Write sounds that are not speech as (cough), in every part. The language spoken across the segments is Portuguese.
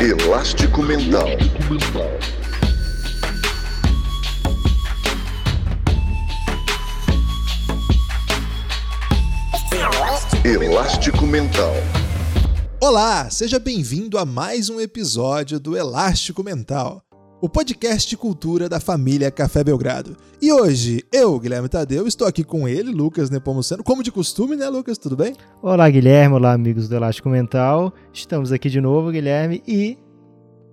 Elástico Mental. Elástico Mental. Olá, seja bem-vindo a mais um episódio do Elástico Mental, o podcast cultura da família Café Belgrado. E hoje, eu, Guilherme Tadeu, estou aqui com ele, Lucas Nepomuceno, como de costume, né, Lucas? Tudo bem? Olá, Guilherme. Olá, amigos do Elástico Mental. Estamos aqui de novo, Guilherme, e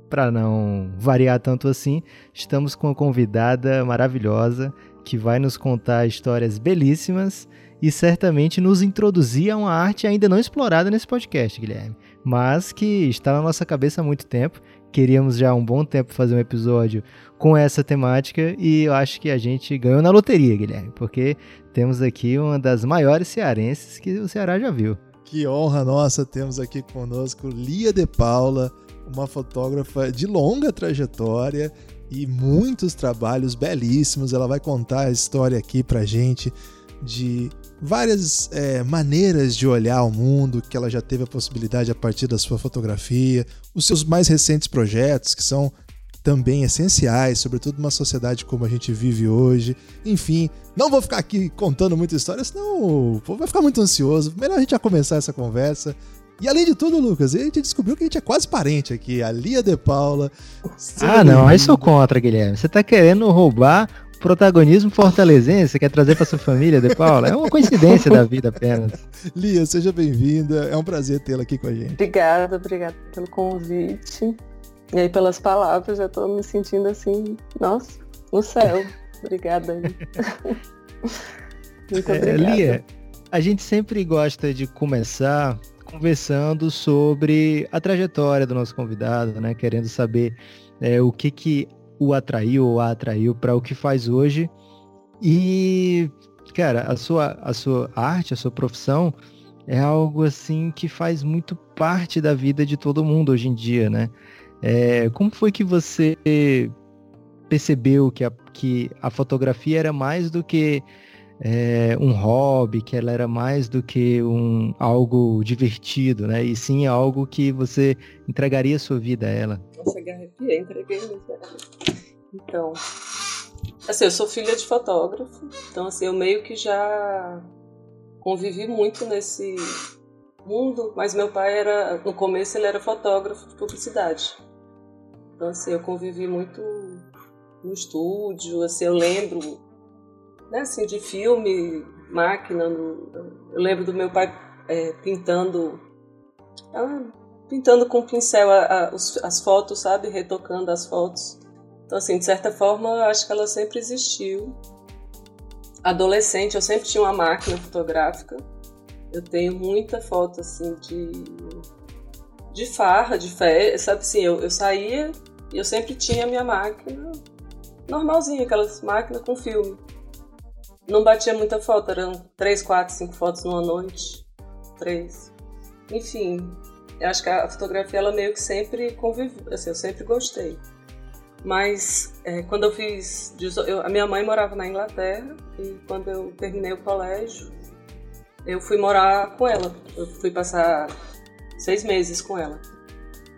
para não variar tanto assim, estamos com uma convidada maravilhosa que vai nos contar histórias belíssimas e certamente nos introduzir a uma arte ainda não explorada nesse podcast, Guilherme, mas que está na nossa cabeça há muito tempo. Queríamos já há um bom tempo fazer um episódio com essa temática e eu acho que a gente ganhou na loteria, Guilherme, porque temos aqui uma das maiores cearenses que o Ceará já viu. Que honra nossa, temos aqui conosco Lia de Paula, uma fotógrafa de longa trajetória e muitos trabalhos belíssimos. Ela vai contar a história aqui pra gente de várias é, maneiras de olhar o mundo que ela já teve a possibilidade a partir da sua fotografia, os seus mais recentes projetos que são também essenciais, sobretudo numa sociedade como a gente vive hoje. Enfim, não vou ficar aqui contando muita história, senão o povo vai ficar muito ansioso. Melhor a gente já começar essa conversa. E além de tudo, Lucas, a gente descobriu que a gente é quase parente aqui, a Lia de Paula. Ah, não, aí sou contra, Guilherme. Você tá querendo roubar protagonismo fortalezense você quer trazer para sua família, De Paula? É uma coincidência da vida apenas. (laughs) Lia, seja bem-vinda. É um prazer tê-la aqui com a gente. Obrigada, obrigada pelo convite. E aí, pelas palavras, já tô me sentindo assim, nossa, no céu. (laughs) Obrigada aí. (laughs) Muito É, obrigada. Lia, a gente sempre gosta de começar conversando sobre a trajetória do nosso convidado, né? Querendo saber é, o que que o atraiu ou a atraiu para o que faz hoje. E, cara, a sua, a sua arte, a sua profissão é algo assim que faz muito parte da vida de todo mundo hoje em dia, né? É, como foi que você percebeu que a, que a fotografia era mais do que é, um hobby, que ela era mais do que um algo divertido, né? E sim algo que você entregaria sua vida a ela. Me arrepiei, entreguei. Então, assim, eu sou filha de fotógrafo, então assim, eu meio que já convivi muito nesse mundo, mas meu pai era, no começo ele era fotógrafo de publicidade. Então assim, eu convivi muito no estúdio, assim, eu lembro, né, assim, de filme, máquina, no- eu lembro do meu pai é, pintando ah, pintando com pincel a- a- os- as fotos, sabe? Retocando as fotos. Então, assim, de certa forma, eu acho que ela sempre existiu. Adolescente, eu sempre tinha uma máquina fotográfica. Eu tenho muita foto, assim, de, de farra, de festa, sabe? Assim, eu, eu saía e eu sempre tinha a minha máquina normalzinha, aquelas máquinas com filme. Não batia muita foto, eram três, quatro, cinco fotos numa noite. Três. Enfim, eu acho que a fotografia ela meio que sempre conviveu, assim, eu sempre gostei. Mas é, quando eu fiz, eu- a minha mãe morava na Inglaterra e quando eu terminei o colégio, eu fui morar com ela. Eu fui passar seis meses com ela.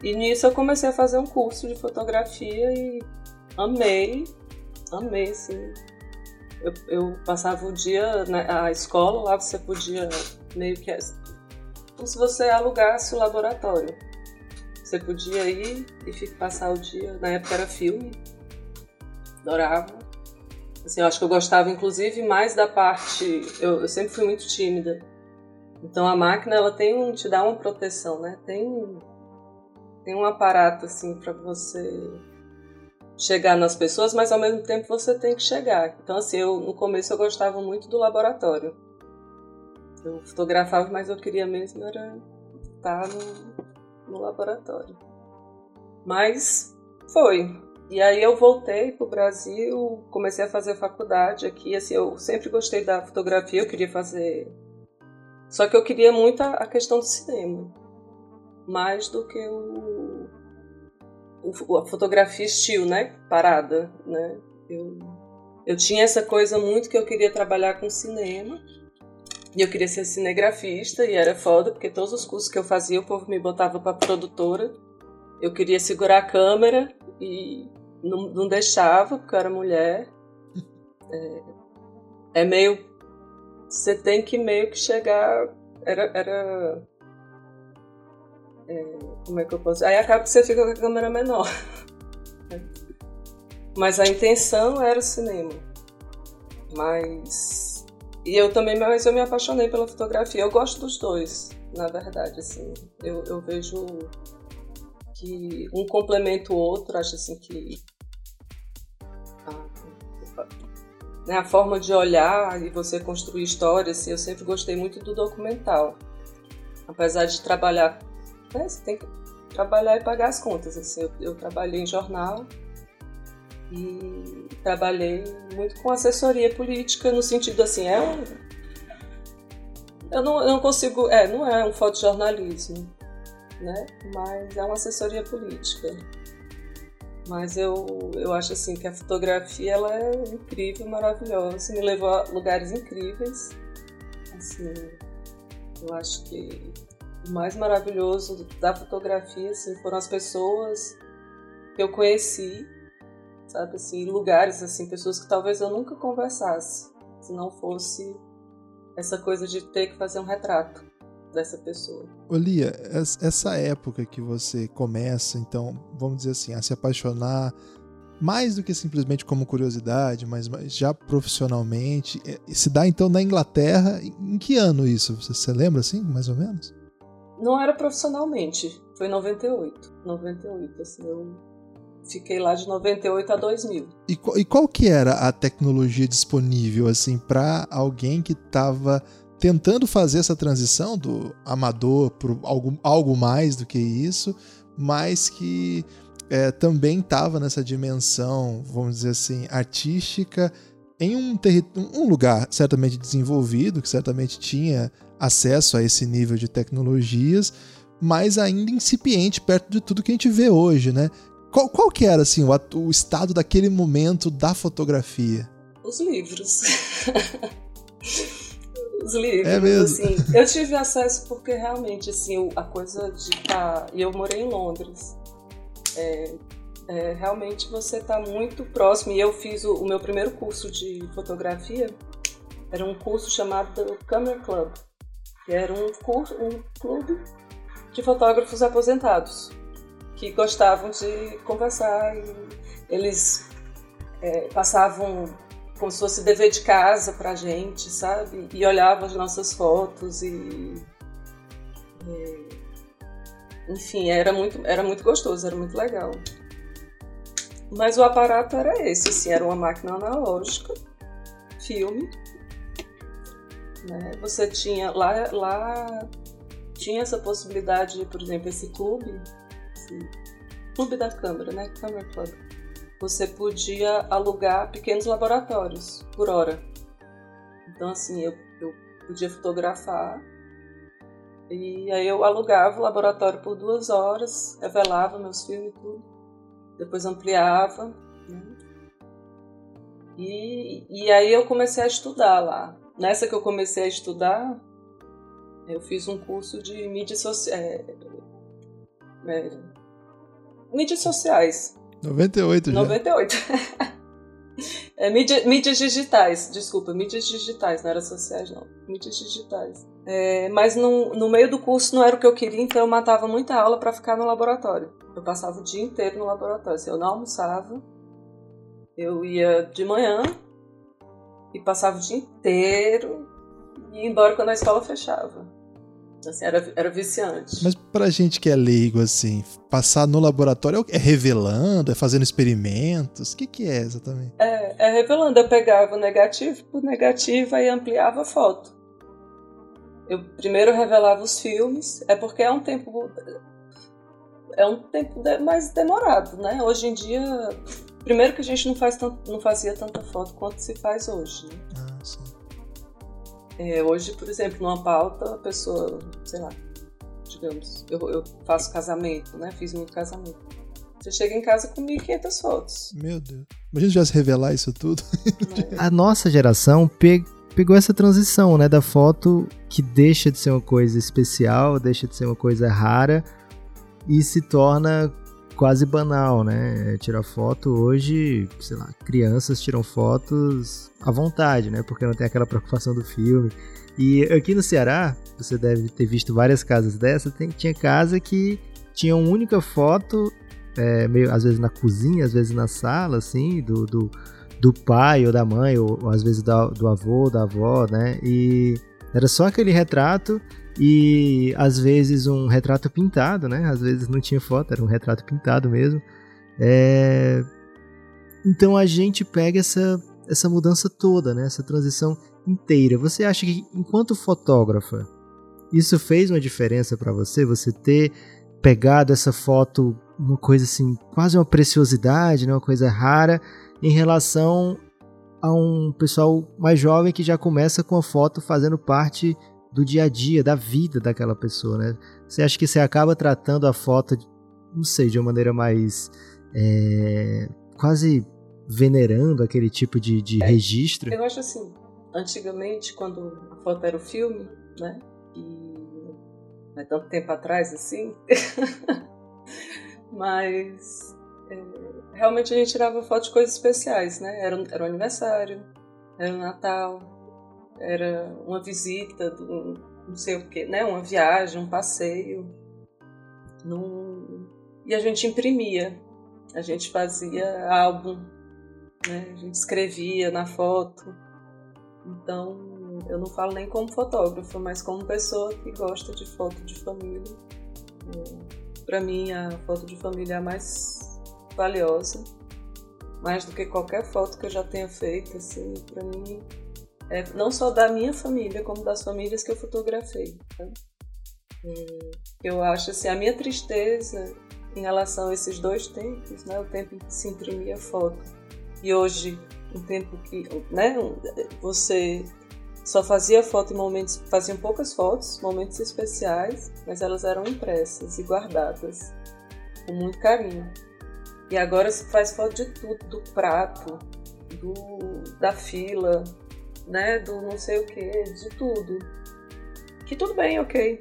E nisso eu comecei a fazer um curso de fotografia e amei, amei, assim. Eu, eu passava o dia na escola, lá você podia meio que como se você alugasse o laboratório. Você podia ir e passar o dia. Na época era filme. Adorava. Assim, eu acho que eu gostava, inclusive, mais da parte. Eu, eu sempre fui muito tímida. Então a máquina ela tem um, te dá uma proteção, né? Tem, tem um aparato assim para você chegar nas pessoas, mas ao mesmo tempo você tem que chegar. Então assim, eu no começo eu gostava muito do laboratório. Eu fotografava, mas eu queria mesmo era estar no, no laboratório. Mas foi. E aí eu voltei pro Brasil, comecei a fazer faculdade aqui. Assim, eu sempre gostei da fotografia, eu queria fazer. Só que eu queria muito a, a questão do cinema, mais do que o, o a fotografia estilo, né? Parada, né? Eu, eu tinha essa coisa muito que eu queria trabalhar com cinema. E eu queria ser cinegrafista e era foda, porque todos os cursos que eu fazia, o povo me botava pra produtora. eu queria segurar a câmera e não, não deixava, porque eu era mulher. É, é meio. Você tem que meio que chegar. Era. era é, como é que eu posso. Aí acaba que você fica com a câmera menor. Mas a intenção era o cinema. Mas. E eu também, mas eu me apaixonei pela fotografia. Eu gosto dos dois, na verdade, assim. Eu, eu vejo que um complementa o outro, acho assim que a, né, a forma de olhar e você construir histórias, assim, eu sempre gostei muito do documental. Apesar de trabalhar, né, você tem que trabalhar e pagar as contas. Assim, eu, eu trabalhei em jornal e trabalhei muito com assessoria política no sentido assim, é um, eu não, eu não consigo, é, não é um fotojornalismo, né? Mas é uma assessoria política. Mas eu, eu acho assim que a fotografia ela é incrível, maravilhosa, me levou a lugares incríveis. Assim, eu acho que o mais maravilhoso da fotografia assim, foram as pessoas que eu conheci, sabe assim, lugares assim, pessoas que talvez eu nunca conversasse, se não fosse essa coisa de ter que fazer um retrato dessa pessoa. Olia, essa época que você começa, então, vamos dizer assim, a se apaixonar mais do que simplesmente como curiosidade, mas já profissionalmente, é, se dá então na Inglaterra. Em que ano isso? Você, você lembra assim, mais ou menos? Não era profissionalmente, foi em 98. 98, assim, eu fiquei lá de 98 a 2000. E, e qual que era a tecnologia disponível assim para alguém que estava tentando fazer essa transição do amador para algo, algo mais do que isso, mas que é, também estava nessa dimensão, vamos dizer assim, artística, em um, um lugar certamente desenvolvido, que certamente tinha acesso a esse nível de tecnologias, mas ainda incipiente perto de tudo que a gente vê hoje, né? Qual, qual que era assim, o, o estado daquele momento da fotografia? Os livros. (laughs) os livros. É mesmo? Assim, eu tive acesso porque realmente, assim, a coisa de estar. Tá, e eu morei em Londres. É, é, realmente você está muito próximo. E eu fiz o, o, meu primeiro curso de fotografia. Era um curso chamado Camera Club. Que era um, curso, um clube de fotógrafos aposentados que gostavam de conversar. E eles é, passavam como se fosse dever de casa pra gente, sabe? E olhava as nossas fotos e. e enfim, era muito, era muito gostoso, era muito legal. Mas o aparato era esse, assim, era uma máquina analógica, filme. Né? Você tinha lá, lá tinha essa possibilidade, por exemplo, esse clube, esse clube da câmera, né? Camera Club você podia alugar pequenos laboratórios por hora. Então, assim, eu, eu podia fotografar e aí eu alugava o laboratório por duas horas, revelava meus filmes e tudo, depois ampliava. Né? E, e aí eu comecei a estudar lá. Nessa que eu comecei a estudar, eu fiz um curso de mídias sociais. É, é, mídias sociais. 98 já. 98. (laughs) é, mídia, mídias digitais, desculpa, mídias digitais, não era sociais não, mídias digitais. É, mas no, no meio do curso não era o que eu queria, então eu matava muita aula para ficar no laboratório. Eu passava o dia inteiro no laboratório, assim, eu não almoçava, eu ia de manhã e passava o dia inteiro e ia embora quando a escola fechava. Assim, era, era viciante. Mas pra gente que é leigo, assim, passar no laboratório é revelando, é fazendo experimentos? O que, que é exatamente? É, é revelando. Eu pegava o negativo por negativo e ampliava a foto. Eu primeiro revelava os filmes, é porque é um tempo. É um tempo mais demorado, né? Hoje em dia. Primeiro que a gente não, faz tanto, não fazia tanta foto quanto se faz hoje. Né? Ah, sim. É, hoje, por exemplo, numa pauta, a pessoa, sei lá, digamos, eu, eu faço casamento, né? Fiz muito casamento. Você chega em casa com 1.500 fotos. Meu Deus. Imagina já se revelar isso tudo. É. (laughs) A nossa geração pe pegou essa transição, né? Da foto que deixa de ser uma coisa especial, deixa de ser uma coisa rara e se torna quase banal, né? Tirar foto hoje, sei lá, crianças tiram fotos à vontade, né? Porque não tem aquela preocupação do filme. E aqui no Ceará, você deve ter visto várias casas dessa, tem, tinha casa que tinha uma única foto, é, meio, às vezes na cozinha, às vezes na sala, assim, do, do, do pai ou da mãe, ou, ou às vezes da, do avô, da avó, né? E era só aquele retrato e às vezes um retrato pintado, né? Às vezes não tinha foto, era um retrato pintado mesmo. É... Então a gente pega essa, essa mudança toda, né? Essa transição inteira. Você acha que, enquanto fotógrafa, isso fez uma diferença para você? Você ter pegado essa foto, uma coisa assim, quase uma preciosidade, né? uma coisa rara, em relação a um pessoal mais jovem que já começa com a foto fazendo parte do dia a dia, da vida daquela pessoa, né? Você acha que você acaba tratando a foto, não sei, de uma maneira mais é, quase venerando aquele tipo de, de é, registro? Eu acho assim, antigamente, quando a foto era o filme, né? E não é tanto tempo atrás assim, (laughs) mas é, realmente a gente tirava foto de coisas especiais, né? Era, era o aniversário, era o Natal, era uma visita, do, não sei o que, né? Uma viagem, um passeio. Num... E a gente imprimia, a gente fazia álbum, né? A gente escrevia na foto. Então, eu não falo nem como fotógrafo, mas como pessoa que gosta de foto de família. É, Para mim, a foto de família é a mais valiosa, mais do que qualquer foto que eu já tenha feito. Assim, para mim, é, não só da minha família, como das famílias que eu fotografei. Tá? eu acho assim, a minha tristeza em relação a esses dois tempos, né, o tempo em que se imprimia foto e hoje um tempo que né, você só fazia foto em momentos, faziam poucas fotos, momentos especiais, mas elas eram impressas e guardadas com muito carinho. E agora se faz foto de tudo, do prato, do, da fila, né? Do não sei o que, de tudo. Que tudo bem, ok.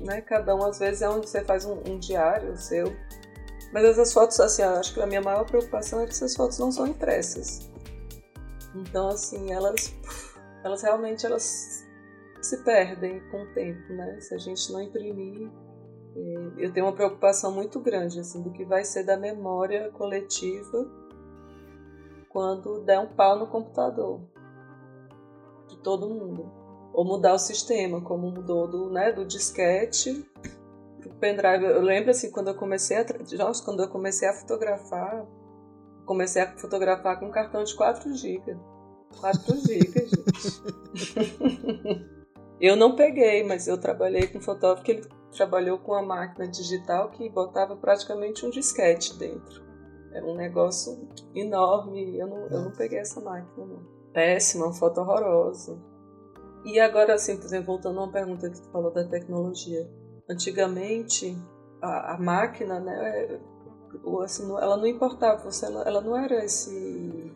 Né? Cada um às vezes é onde você faz um, um diário seu. Mas essas fotos, assim, acho que a minha maior preocupação é que essas fotos não são impressas. Então, assim, elas, elas realmente elas se perdem com o tempo, né? Se a gente não imprimir, é, eu tenho uma preocupação muito grande, assim, do que vai ser da memória coletiva quando der um pau no computador de todo mundo. Ou mudar o sistema, como mudou do, né, do disquete pro pendrive. Eu lembro assim, quando eu comecei a, nossa, quando eu comecei a fotografar, comecei a fotografar com um cartão de 4 GB. 4 GB, gente. (laughs) eu não peguei, mas eu trabalhei com um fotógrafo que ele trabalhou com uma máquina digital que botava praticamente um disquete dentro. Era um negócio enorme. Eu não, eu não peguei essa máquina, não. Péssima, uma foto horrorosa. E agora, assim, por exemplo, voltando a uma pergunta que tu falou da tecnologia. Antigamente, a, a máquina, né, assim, ela não importava, você, ela, ela não era esse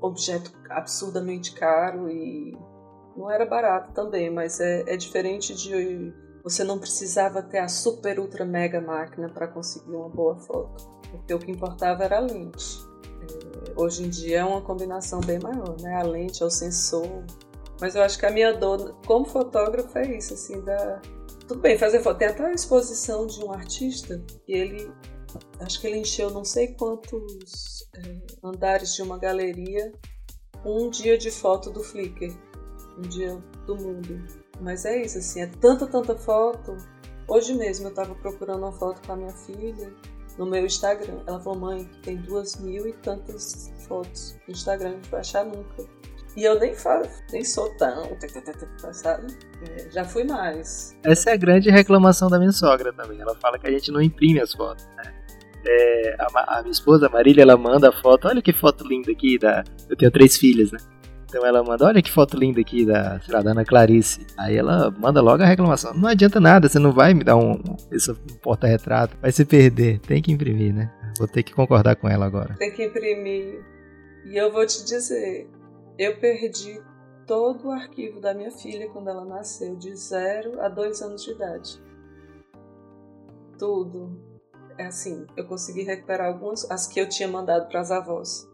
objeto absurdamente caro e não era barato também, mas é, é diferente de você não precisava ter a super ultra mega máquina para conseguir uma boa foto porque o que importava era a lente. É, hoje em dia é uma combinação bem maior, né? A lente, é o sensor. Mas eu acho que a minha dor como fotógrafo é isso, assim, da... Tudo bem, fazer foto. Tem até a exposição de um artista e ele... Acho que ele encheu não sei quantos é, andares de uma galeria um dia de foto do Flickr. Um dia do mundo. Mas é isso, assim, é tanta, tanta foto. Hoje mesmo eu estava procurando uma foto com a minha filha no meu Instagram. Ela falou, mãe, tem duas mil e tantas fotos no Instagram, não vai achar nunca. E eu nem falo, nem sou tão, sabe? É, já fui mais. Essa é a grande reclamação da minha sogra também. Ela fala que a gente não imprime as fotos, né? É, a, a, minha esposa, a Marília, ela manda a foto. Olha que foto linda aqui da. Eu tenho três filhas, né? Então ela manda, olha que foto linda aqui da, sei lá, da Ana Clarice. Aí ela manda logo a reclamação. Não adianta nada, você não vai me dar um, esse porta-retrato. Vai se perder. Tem que imprimir, né? Vou ter que concordar com ela agora. Tem que imprimir. E eu vou te dizer, eu perdi todo o arquivo da minha filha quando ela nasceu, de 0 a 2 anos de idade. Tudo. é assim, eu consegui recuperar algumas, as que eu tinha mandado para as avós.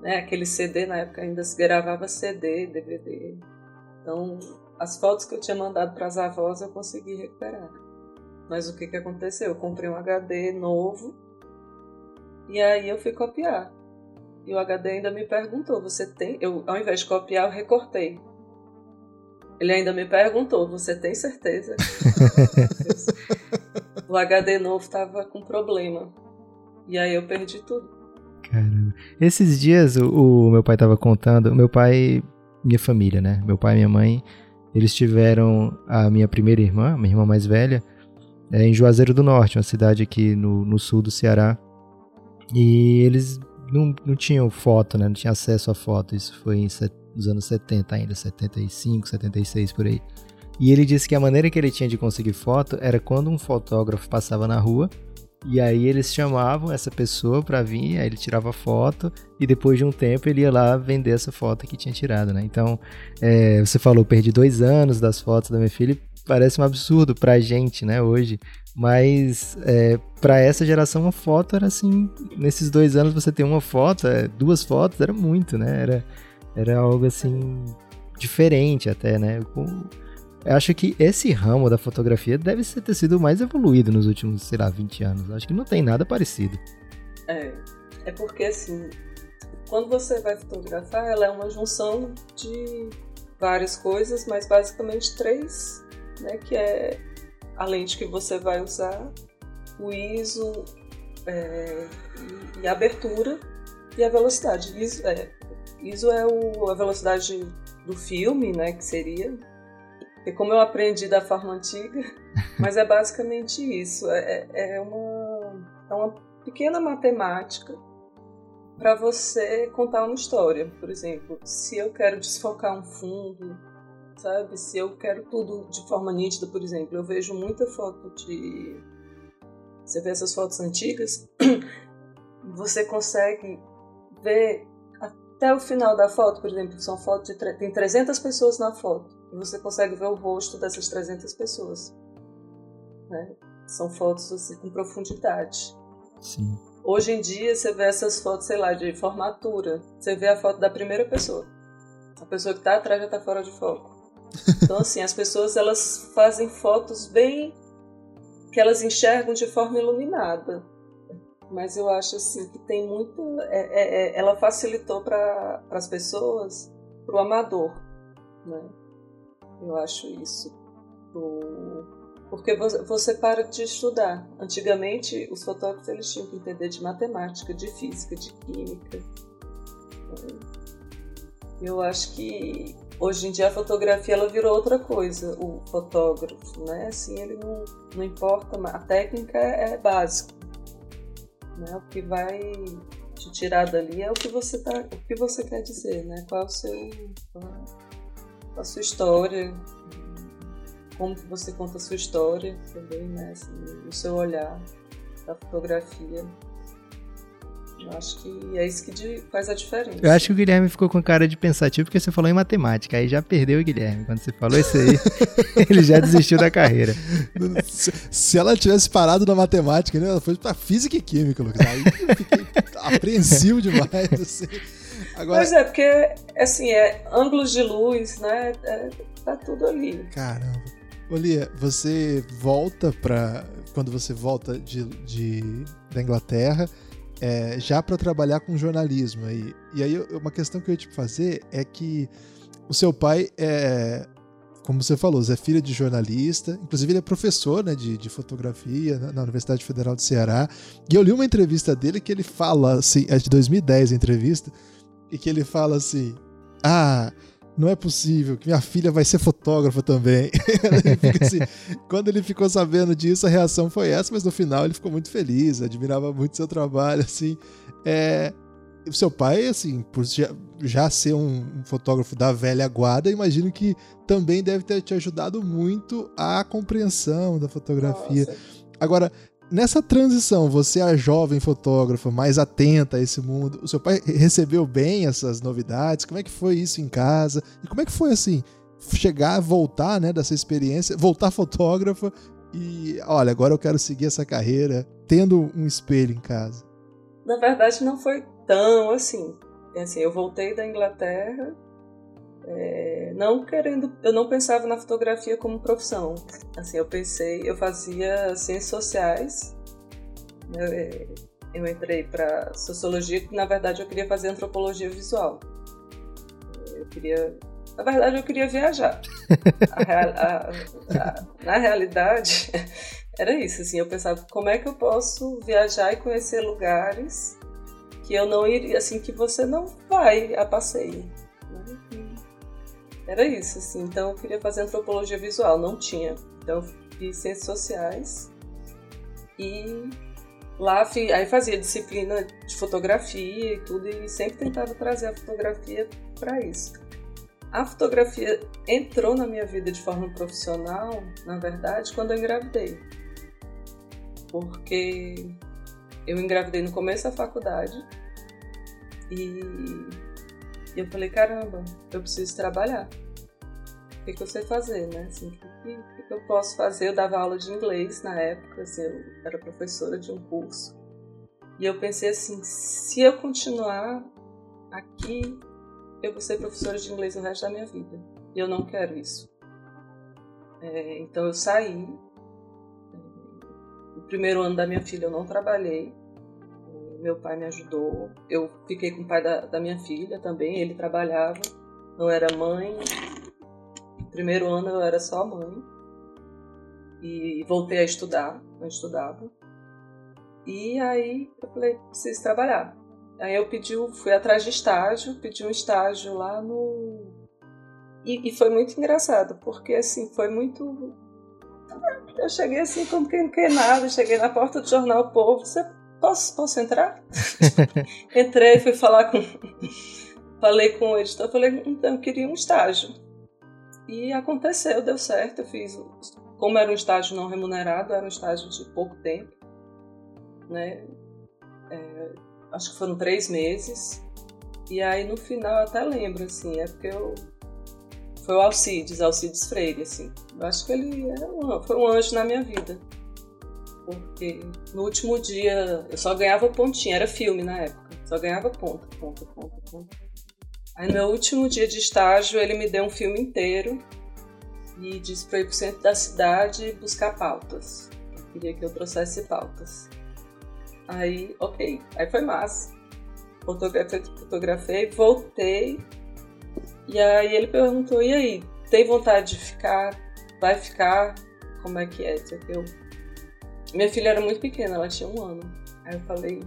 Né? Aquele CD, na época ainda se gravava CD, DVD. Então, as fotos que eu tinha mandado para as avós eu consegui recuperar. Mas o que, que aconteceu? Eu comprei um HD novo e aí eu fui copiar. E o HD ainda me perguntou: você tem. Eu, ao invés de copiar, eu recortei. Ele ainda me perguntou: você tem certeza? (laughs) o HD novo estava com problema. E aí eu perdi tudo. Caramba. Esses dias o, o meu pai estava contando, meu pai, minha família, né? Meu pai e minha mãe, eles tiveram a minha primeira irmã, minha irmã mais velha, é, em Juazeiro do Norte, uma cidade aqui no, no sul do Ceará. E eles não, não tinham foto, né? Não tinha acesso a foto. Isso foi em nos anos 70 ainda, 75, 76 por aí. E ele disse que a maneira que ele tinha de conseguir foto era quando um fotógrafo passava na rua e aí eles chamavam essa pessoa para vir, aí ele tirava foto e depois de um tempo ele ia lá vender essa foto que tinha tirado, né? Então, é, você falou, perdi dois anos das fotos da minha filha, parece um absurdo pra gente, né, hoje. Mas é, para essa geração uma foto era assim, nesses dois anos você ter uma foto, é, duas fotos era muito, né? Era, era algo assim diferente até, né? Com, eu acho que esse ramo da fotografia deve ter sido mais evoluído nos últimos, sei lá, 20 anos. Acho que não tem nada parecido. É, é porque assim, quando você vai fotografar, ela é uma junção de várias coisas, mas basicamente três, né? Que é a lente que você vai usar, o ISO é, e, a abertura e a velocidade. ISO é, ISO é o, a velocidade do filme, né? Que seria e como eu aprendi da forma antiga, (laughs) mas é basicamente isso. É, é, é uma, é uma pequena matemática para você contar uma história. Por exemplo, se eu quero desfocar um fundo, sabe? Se eu quero tudo de forma nítida, por exemplo, eu vejo muita foto de. Você vê essas fotos antigas, (clears throat) você consegue ver até o final da foto, por exemplo, são fotos de. Tem 300 pessoas na foto e você consegue ver o rosto dessas 300 pessoas. Né? São fotos assim, com profundidade. Sim. Hoje em dia você vê essas fotos, sei lá, de formatura. Você vê a foto da primeira pessoa. A pessoa que está atrás já está fora de foco. (laughs) Então assim, as pessoas elas fazem fotos bem que elas enxergam de forma iluminada. Mas eu acho assim que tem muito, é, é, é ela facilitou para as pessoas, para o amador, né? Eu acho isso. Porque você para de estudar. Antigamente, os fotógrafos eles tinham que entender de matemática, de física, de química. Eu acho que hoje em dia a fotografia ela virou outra coisa. O fotógrafo, né? Assim, ele não, não importa, a técnica é, é básica. Né? O que vai te tirar dali é o que você tá, o que você quer dizer, né? Qual é o seu a sua história, como que você conta a sua história também, né? Assim, o seu olhar da fotografia. Eu acho que é isso que faz a diferença. Eu acho que o Guilherme ficou com cara de pensativo porque você falou em matemática, aí já perdeu o Guilherme. Quando você falou isso aí, (laughs) ele já desistiu da carreira. Se, se, ela tivesse parado na matemática, né? Ela foi pra física e química, Lucas. Aí eu fiquei (laughs) apreensivo demais. Assim. Agora... Pois é, porque assim, é ângulos de luz, né? É, tá tudo ali. Caramba. Olia, você volta para quando você volta de, de da Inglaterra, é, já para trabalhar com jornalismo aí. E aí uma questão que eu ia te fazer é que o seu pai é, como você falou, é filho de jornalista, inclusive ele é professor né, de, de fotografia na, na, Universidade Federal do Ceará. E eu li uma entrevista dele que ele fala, assim, é de 2010 a entrevista, e que ele fala assim: Ah, não é possível que minha filha vai ser fotógrafa também. (laughs) ele assim, quando ele ficou sabendo disso, a reação foi essa, mas no final ele ficou muito feliz, admirava muito seu trabalho, assim. É, o seu pai, assim, por já, já ser um, um, fotógrafo da velha guarda, imagino que também deve ter te ajudado muito a compreensão da fotografia. Nossa. Agora, Nessa transição, você é a jovem fotógrafa, mais atenta a esse mundo, o seu pai recebeu bem essas novidades? Como é que foi isso em casa? E como é que foi assim, chegar, voltar, né, dessa experiência, voltar fotógrafa e, olha, agora eu quero seguir essa carreira tendo um espelho em casa? Na verdade, não foi tão assim. Assim, eu voltei da Inglaterra, é, não querendo, eu não pensava na fotografia como profissão. Assim, eu pensei, eu fazia ciências sociais. Né, eu entrei para sociologia, que na verdade eu queria fazer antropologia visual. Eu queria, na verdade eu queria viajar. A, a, a, na realidade (laughs) era isso, assim, eu pensava como é que eu posso viajar e conhecer lugares que eu não iria, assim, que você não vai a passeio. Era isso, assim. Então eu queria fazer antropologia visual, não tinha. Então eu fiz ciências sociais e lá aí fazia disciplina de fotografia e tudo e sempre tentava trazer a fotografia para isso. A fotografia entrou na minha vida de forma profissional, na verdade, quando eu engravidei. Porque eu engravidei no começo da faculdade e eu falei, caramba, eu preciso trabalhar. O que, que eu sei fazer, né? Assim, o que, que, eu posso fazer? Eu dava aula de inglês na época, assim, eu era professora de um curso. E eu pensei assim, se eu continuar aqui, eu vou ser professora de inglês o resto da minha vida. E eu não quero isso. É, então eu saí. O primeiro ano da minha filha eu não trabalhei. Meu pai me ajudou. Eu fiquei com o pai da, da minha filha também. Ele trabalhava. Não era mãe. Primeiro ano eu era só mãe. E voltei a estudar. Eu estudava. E aí eu falei, preciso trabalhar. Aí eu pedi, fui atrás de estágio, pedi um estágio lá no. E, e, foi muito engraçado, porque assim, foi muito. Eu cheguei assim como quem não quer nada, cheguei na porta do jornal Povo, você posso, posso entrar? (laughs) Entrei, fui falar com. Falei com o editor, falei, então eu queria um estágio. E aconteceu, deu certo, eu fiz. Como era um estágio não remunerado, era um estágio de pouco tempo, né? É, acho que foram três meses. E aí no final eu até lembro, assim, é porque eu. Foi o Alcides, Alcides Freire, assim. Eu acho que ele é um, foi um anjo na minha vida. Porque no último dia eu só ganhava pontinha, era filme na época. Só ganhava ponto, ponto, ponto, ponto. Aí no meu último dia de estágio ele me deu um filme inteiro e disse para ir pro centro da cidade buscar pautas. Eu queria que eu trouxesse pautas. Aí, ok. Aí foi massa. Fotografei, fotografei, voltei. E aí ele perguntou: e aí, tem vontade de ficar? Vai ficar? Como é que é? Eu... Minha filha era muito pequena, ela tinha um ano. Aí eu falei: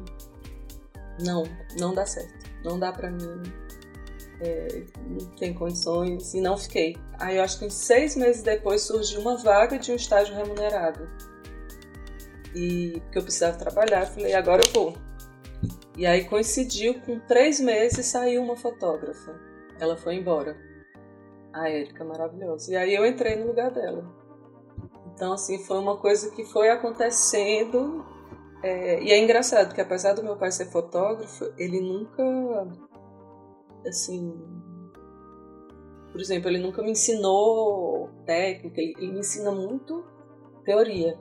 não, não dá certo. Não dá pra mim. É, não tem condições. E não fiquei. Aí eu acho que seis meses depois surgiu uma vaga de um estágio remunerado e que eu precisava trabalhar, falei, agora eu vou. E aí coincidiu com três meses saiu uma fotógrafa. Ela foi embora. A Érica, maravilhosa. E aí eu entrei no lugar dela. Então, assim, foi uma coisa que foi acontecendo. É, e é engraçado que, apesar do meu pai ser fotógrafo, ele nunca. Assim. Por exemplo, ele nunca me ensinou técnica, ele, ele me ensina muito teoria.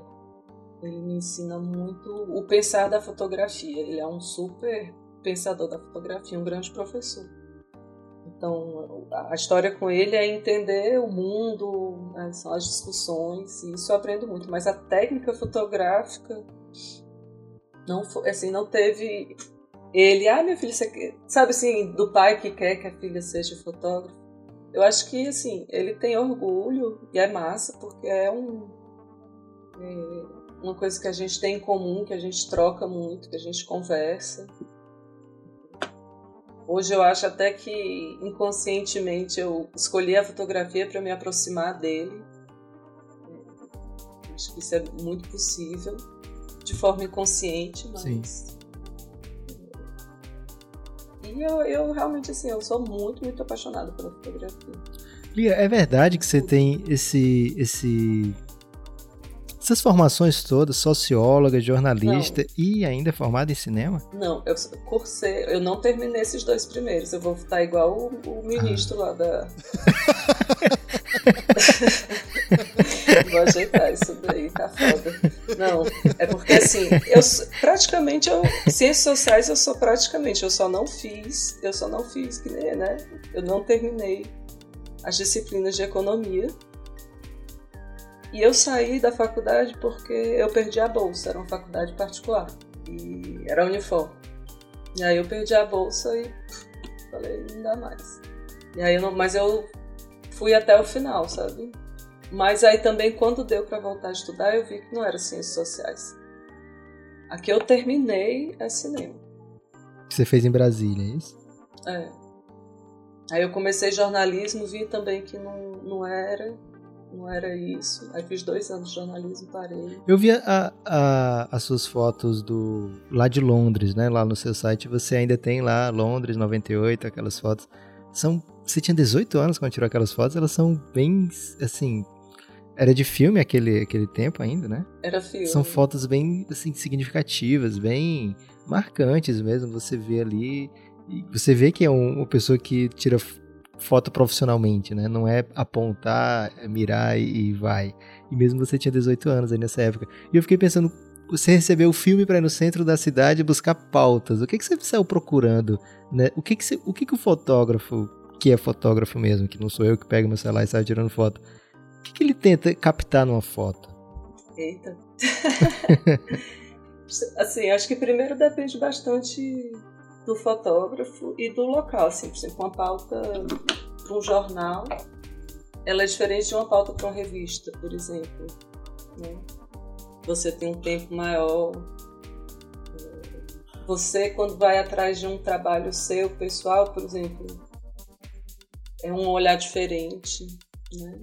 Ele me ensina muito o pensar da fotografia. Ele é um super pensador da fotografia, um grande professor. Então, a história com ele é entender o mundo, né, são as discussões, e isso eu aprendo muito. Mas a técnica fotográfica não foi, assim, não teve ele, ah, minha filha, você sabe assim, do pai que quer que a filha seja fotógrafa. Eu acho que, assim, ele tem orgulho e é massa, porque é um. É, uma coisa que a gente tem em comum, que a gente troca muito, que a gente conversa. Hoje eu acho até que inconscientemente eu escolhi a fotografia para me aproximar dele. Acho que isso é muito possível, de forma inconsciente, mas. Sim. E eu, eu realmente, assim, eu sou muito, muito apaixonada pela fotografia. Lia, é verdade que você tem esse, esse essas formações todas, socióloga, jornalista não. e ainda formada em cinema? Não, eu cursei, eu não terminei esses dois primeiros. Eu vou estar igual o, o ministro ah. lá da. (laughs) vou ajeitar isso daí, tá foda. Não, é porque assim, eu praticamente eu ciências sociais eu sou praticamente, eu só não fiz, eu só não fiz que nem, né? Eu não terminei as disciplinas de economia. E eu saí da faculdade porque eu perdi a bolsa, era uma faculdade particular e era uniforme. E aí eu perdi a bolsa e falei, não dá mais. E aí eu não, mas eu fui até o final, sabe? Mas aí também, quando deu para voltar a estudar, eu vi que não era ciências sociais. Aqui eu terminei é cinema. Você fez em Brasília, é isso? É. Aí eu comecei jornalismo, vi também que não, não era, não era isso. Aí fiz dois anos de jornalismo, parei. Eu vi a, a, as suas fotos do lá de Londres, né? Lá no seu site, você ainda tem lá Londres 98, aquelas fotos. São, você tinha 18 anos quando tirou aquelas fotos, elas são bem, assim, era de filme aquele, aquele tempo ainda, né? Era filme. São fotos bem assim, significativas, bem marcantes mesmo. Você vê ali. Você vê que é uma pessoa que tira foto profissionalmente, né? Não é apontar, é mirar e, vai. E mesmo você tinha 18 anos aí nessa época. E eu fiquei pensando, você recebeu o filme para ir no centro da cidade buscar pautas. O que, que você saiu procurando? Né? O, que, que, você, o que, que o fotógrafo, que é fotógrafo mesmo, que não sou eu que pego meu celular e saio tirando foto, o que, que ele tenta captar numa foto? Eita. (laughs) assim, acho que primeiro depende bastante do fotógrafo e do local. Assim, por exemplo, uma pauta para um jornal, ela é diferente de uma pauta para uma revista, por exemplo. Né? Você tem um tempo maior. Você, quando vai atrás de um trabalho seu, pessoal, por exemplo, é um olhar diferente. Né?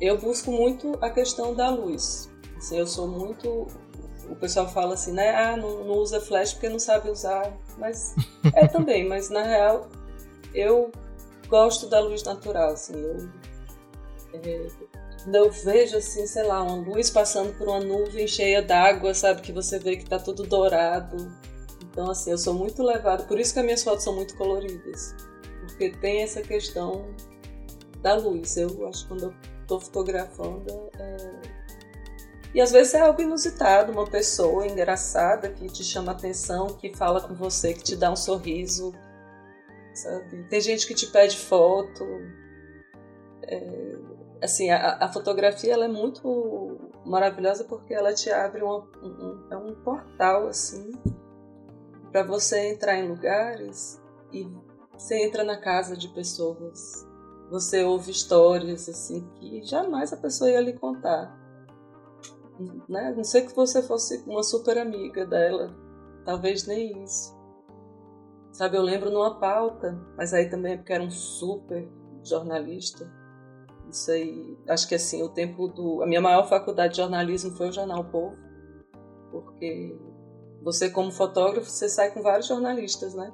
eu busco muito a questão da luz. Assim, eu sou muito. O pessoal fala assim, né? Ah, não, não usa flash porque não sabe usar. Mas é (laughs) também, mas na real eu gosto da luz natural. Assim, eu, é, eu vejo assim, sei lá, uma luz passando por uma nuvem cheia d'água, sabe? Que você vê que tá tudo dourado. Então, assim, eu sou muito levada. Por isso que as minhas fotos são muito coloridas. Porque tem essa questão da luz. Eu acho que quando eu estou fotografando. É... E às vezes é algo inusitado, uma pessoa engraçada que te chama atenção, que fala com você, que te dá um sorriso, sabe? Tem gente que te pede foto. É... Assim, a, a, fotografia ela é muito maravilhosa porque ela te abre uma, um, é um portal assim para você entrar em lugares e você entra na casa de pessoas você ouve histórias assim que jamais a pessoa ia lhe contar. Né? Não sei que você fosse uma super amiga dela, talvez nem isso. Sabe, eu lembro numa pauta, mas aí também é porque era um super jornalista. Isso aí, acho que assim, o tempo do. A minha maior faculdade de jornalismo foi o Jornal Povo, porque você, como fotógrafo, você sai com vários jornalistas, né?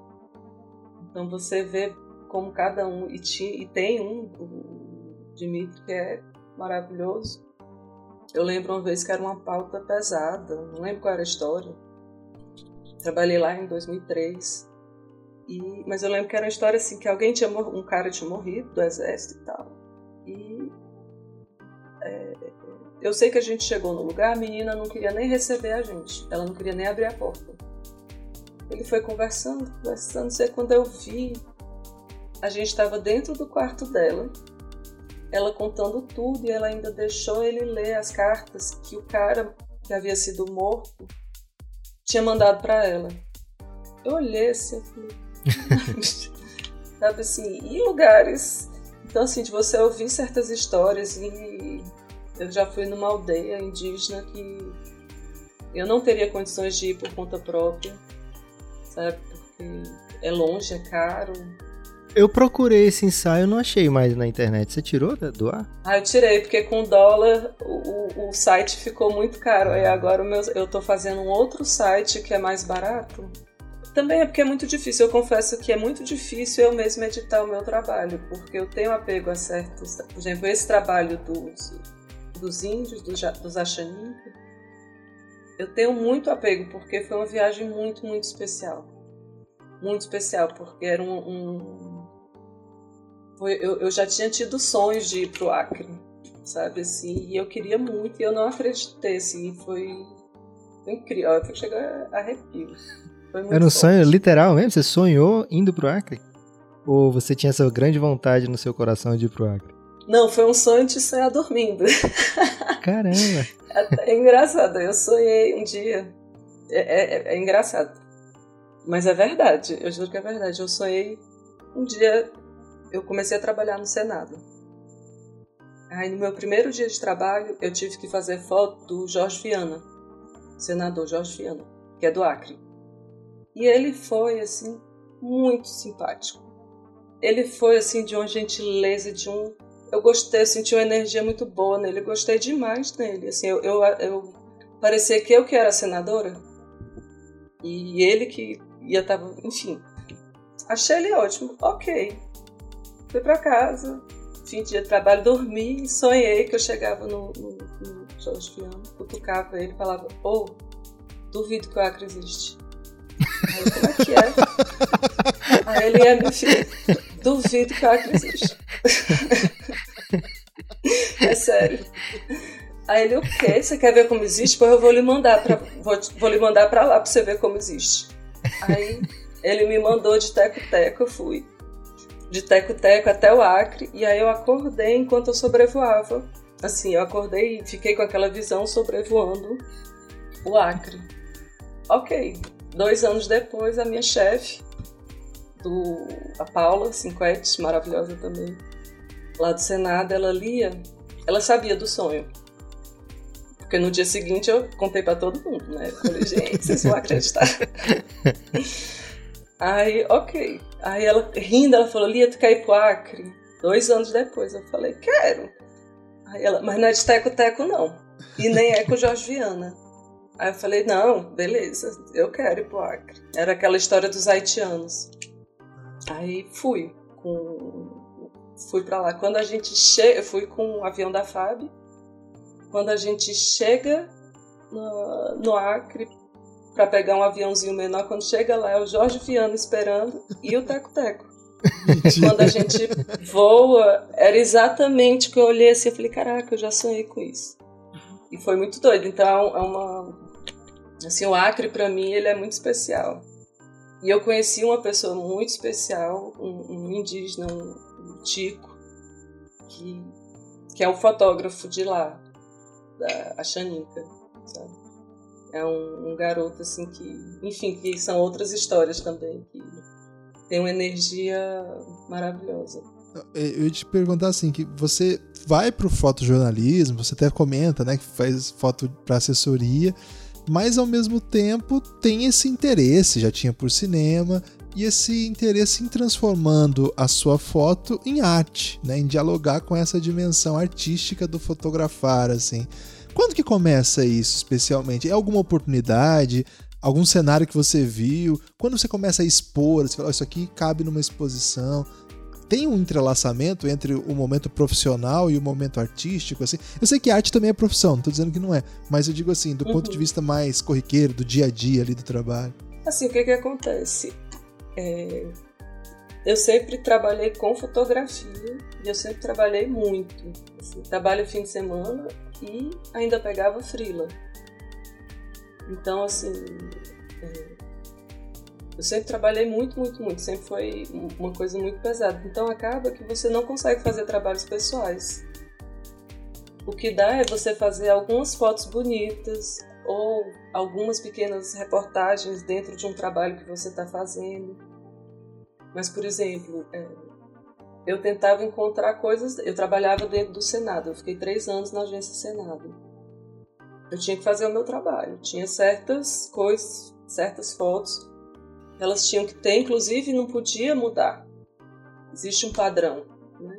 Então você vê como cada um, e, ti, e tem um, o Dimitri, que é maravilhoso. Eu lembro uma vez que era uma pauta pesada, não lembro qual era a história. Trabalhei lá em 2003. E, mas eu lembro que era uma história assim, que alguém tinha um cara tinha morrido do exército e tal. E é, eu sei que a gente chegou no lugar, a menina não queria nem receber a gente, ela não queria nem abrir a porta. Ele foi conversando, conversando, não sei quando eu vi, a gente estava dentro do quarto dela, ela contando tudo e ela ainda deixou ele ler as cartas que o cara que havia sido morto tinha mandado para ela. Eu olhei assim, (laughs) sabe assim, e lugares. Então, assim, de você ouvir certas histórias e eu já fui numa aldeia indígena que eu não teria condições de ir por conta própria, sabe? Porque é longe, é caro, eu procurei esse ensaio, não achei mais na internet. Você tirou do ar? Ah, eu tirei, porque com dólar o, o site ficou muito caro. Aí agora meu, eu tô fazendo um outro site que é mais barato. Também é porque é muito difícil. Eu confesso que é muito difícil eu mesmo editar o meu trabalho, porque eu tenho apego a certos. Por exemplo, esse trabalho dos, dos índios, dos, dos Axaninca, eu tenho muito apego, porque foi uma viagem muito, muito especial. Muito especial, porque era um, um foi, eu, eu já tinha tido sonhos de ir pro Acre. sabe assim? E eu queria muito e eu não acreditei, assim, foi incrível. Eu cheguei a arrepio. Era um sonho literal mesmo? Você sonhou indo pro Acre? Ou você tinha essa grande vontade no seu coração de ir pro Acre? Não, foi um sonho de sonhar dormindo. (laughs) Caramba! É, é engraçado, eu sonhei um dia. É, é, é, engraçado. Mas é verdade, eu juro que é verdade. Eu sonhei um dia, eu comecei a trabalhar no Senado. Aí no meu primeiro dia de trabalho, eu tive que fazer foto do Jorge Viana, senador Jorge Viana, que é do Acre. E ele foi, assim, muito simpático. Ele foi, assim, de uma gentileza, de um... Eu gostei, eu senti uma energia muito boa nele, eu gostei demais dele. Assim, eu, eu, eu parecia que eu que era senadora e ele que ia estar, enfim. Achei ele ótimo, ok. Fui para casa, fim de trabalho, dormi e sonhei que eu chegava no, no, no Jorge Fiano, cutucava ele e falava: Ô, oh, duvido que o Acre existe. Aí, como é que é? (laughs) Aí ele é, meu filho, duvido que o Acre existe. (laughs) é sério. Aí ele, o quê? Você quer ver como existe? Pois eu vou lhe mandar pra, vou, vou lhe mandar pra lá pra você ver como existe. Aí ele me mandou de teco-teco, eu fui de teco-teco até o Acre, e aí eu acordei enquanto eu sobrevoava. Assim, eu acordei e fiquei com aquela visão sobrevoando o Acre. Ok, dois anos depois, a minha chefe, do, a Paula Cinquete, maravilhosa também, lá do Senado, ela lia, ela sabia do sonho. Porque no dia seguinte eu contei para todo mundo, né? Eu falei, (laughs) gente, vocês vão acreditar. (laughs) Aí, ok. Aí ela, rindo, ela falou, Lia, tu quer ir pro Acre? Dois anos depois, eu falei, quero. Aí ela, mas não é de teco-teco, não. E nem é com Jorge Viana. Aí eu falei, não, beleza, eu quero ir pro Acre. Era aquela história dos haitianos. Aí fui com fui para lá. Quando a gente chega, fui com o avião da FAB. Quando a gente chega no, no Acre, para pegar um aviãozinho menor. Quando chega lá, é o Jorge Viana esperando e o Teco Teco. Quando a gente voa, era exatamente o que eu olhei assim. Eu falei, caraca, eu já sonhei com isso. E foi muito doido. Então, é uma. Assim, o Acre, para mim, ele é muito especial. E eu conheci uma pessoa muito especial, um, um indígena, um, um tico, que, que é o fotógrafo de lá, da a Xanica, sabe? É um, um, garoto assim que, enfim, que são outras histórias também que tem uma energia maravilhosa. Eu ia te perguntar assim, que você vai para o fotojornalismo, você até comenta, né, que faz foto para assessoria, mas ao mesmo tempo tem esse interesse, já tinha por cinema, e esse interesse em transformando a sua foto em arte, né, em dialogar com essa dimensão artística do fotografar, assim. Quando que começa isso, especialmente? É alguma oportunidade? Algum cenário que você viu? Quando você começa a expor, você fala, oh, isso aqui cabe numa exposição. Tem um entrelaçamento entre o momento profissional e o momento artístico, assim. Eu sei que arte também é profissão, não tô dizendo que não é, mas eu digo assim, do uhum. ponto de vista mais corriqueiro, do dia a dia ali do trabalho. Assim, o que que acontece? É... Eu sempre trabalhei com fotografia e eu sempre trabalhei muito. Assim, trabalho fim de semana e ainda pegava frila. Então, assim, é, eu sempre trabalhei muito, muito, muito. Sempre foi uma coisa muito pesada. Então, acaba que você não consegue fazer trabalhos pessoais. O que dá é você fazer algumas fotos bonitas ou algumas pequenas reportagens dentro de um trabalho que você está fazendo. Mas, por exemplo, é, eu tentava encontrar coisas. Eu trabalhava dentro do Senado, eu fiquei três anos na agência Senado. Eu tinha que fazer o meu trabalho. Tinha certas coisas, certas fotos, elas tinham que ter, inclusive não podia mudar. Existe um padrão. Né?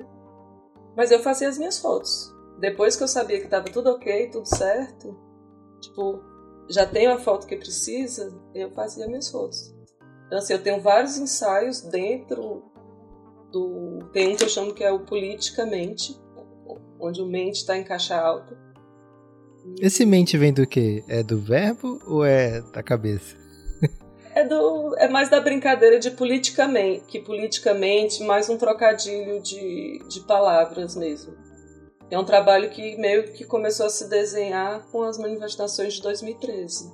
Mas eu fazia as minhas fotos. Depois que eu sabia que estava tudo ok, tudo certo, tipo, já tenho a foto que precisa, eu fazia minhas fotos. Então, assim, eu tenho vários ensaios dentro do. Tem um que eu chamo que é o politicamente, onde o mente está em caixa alta. Esse mente vem do quê? É do verbo ou é da cabeça? é, do, é mais da brincadeira de politicamente, que politicamente mais um trocadilho de, de palavras mesmo. É um trabalho que meio que começou a se desenhar com as manifestações de 2013.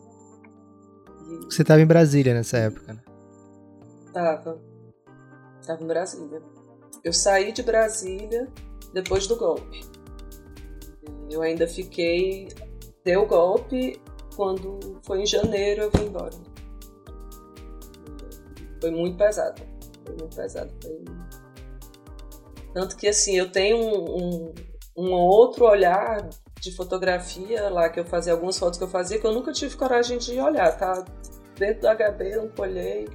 E... Você estava em Brasília nessa época, né? Tava. Tava em Brasília. Eu saí de Brasília depois do golpe. Eu ainda fiquei. Deu golpe quando foi em janeiro eu vim embora. Foi muito pesado. Foi muito pesado. Foi... Tanto que assim, eu tenho um, um, um outro olhar de fotografia lá, que eu fazia algumas fotos que eu fazia, que eu nunca tive coragem de olhar, tá? Dentro do HB eu não colhei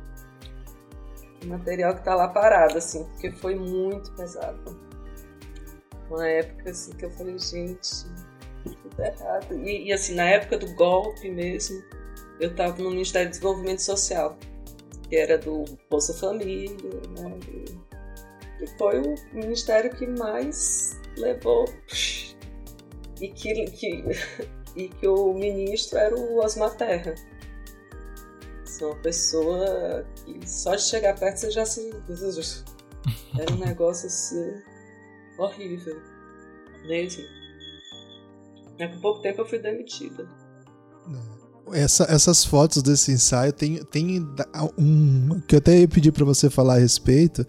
material que tá lá parado, assim, porque foi muito pesado uma época assim que eu falei, gente, tudo errado. E, e, assim, na época do golpe mesmo, eu estava no Ministério do Desenvolvimento Social, que era do Bolsa Família, né? E, e foi o ministério que mais levou e que, que, (laughs) e que o ministro era o Osmar Terra. Assim, uma pessoa que só de chegar perto você já se. Era um negócio assim horrível. Mesmo. É, com pouco tempo eu fui demitida. Essa, essas fotos desse ensaio tem, tem um que eu até ia pedir para você falar a respeito,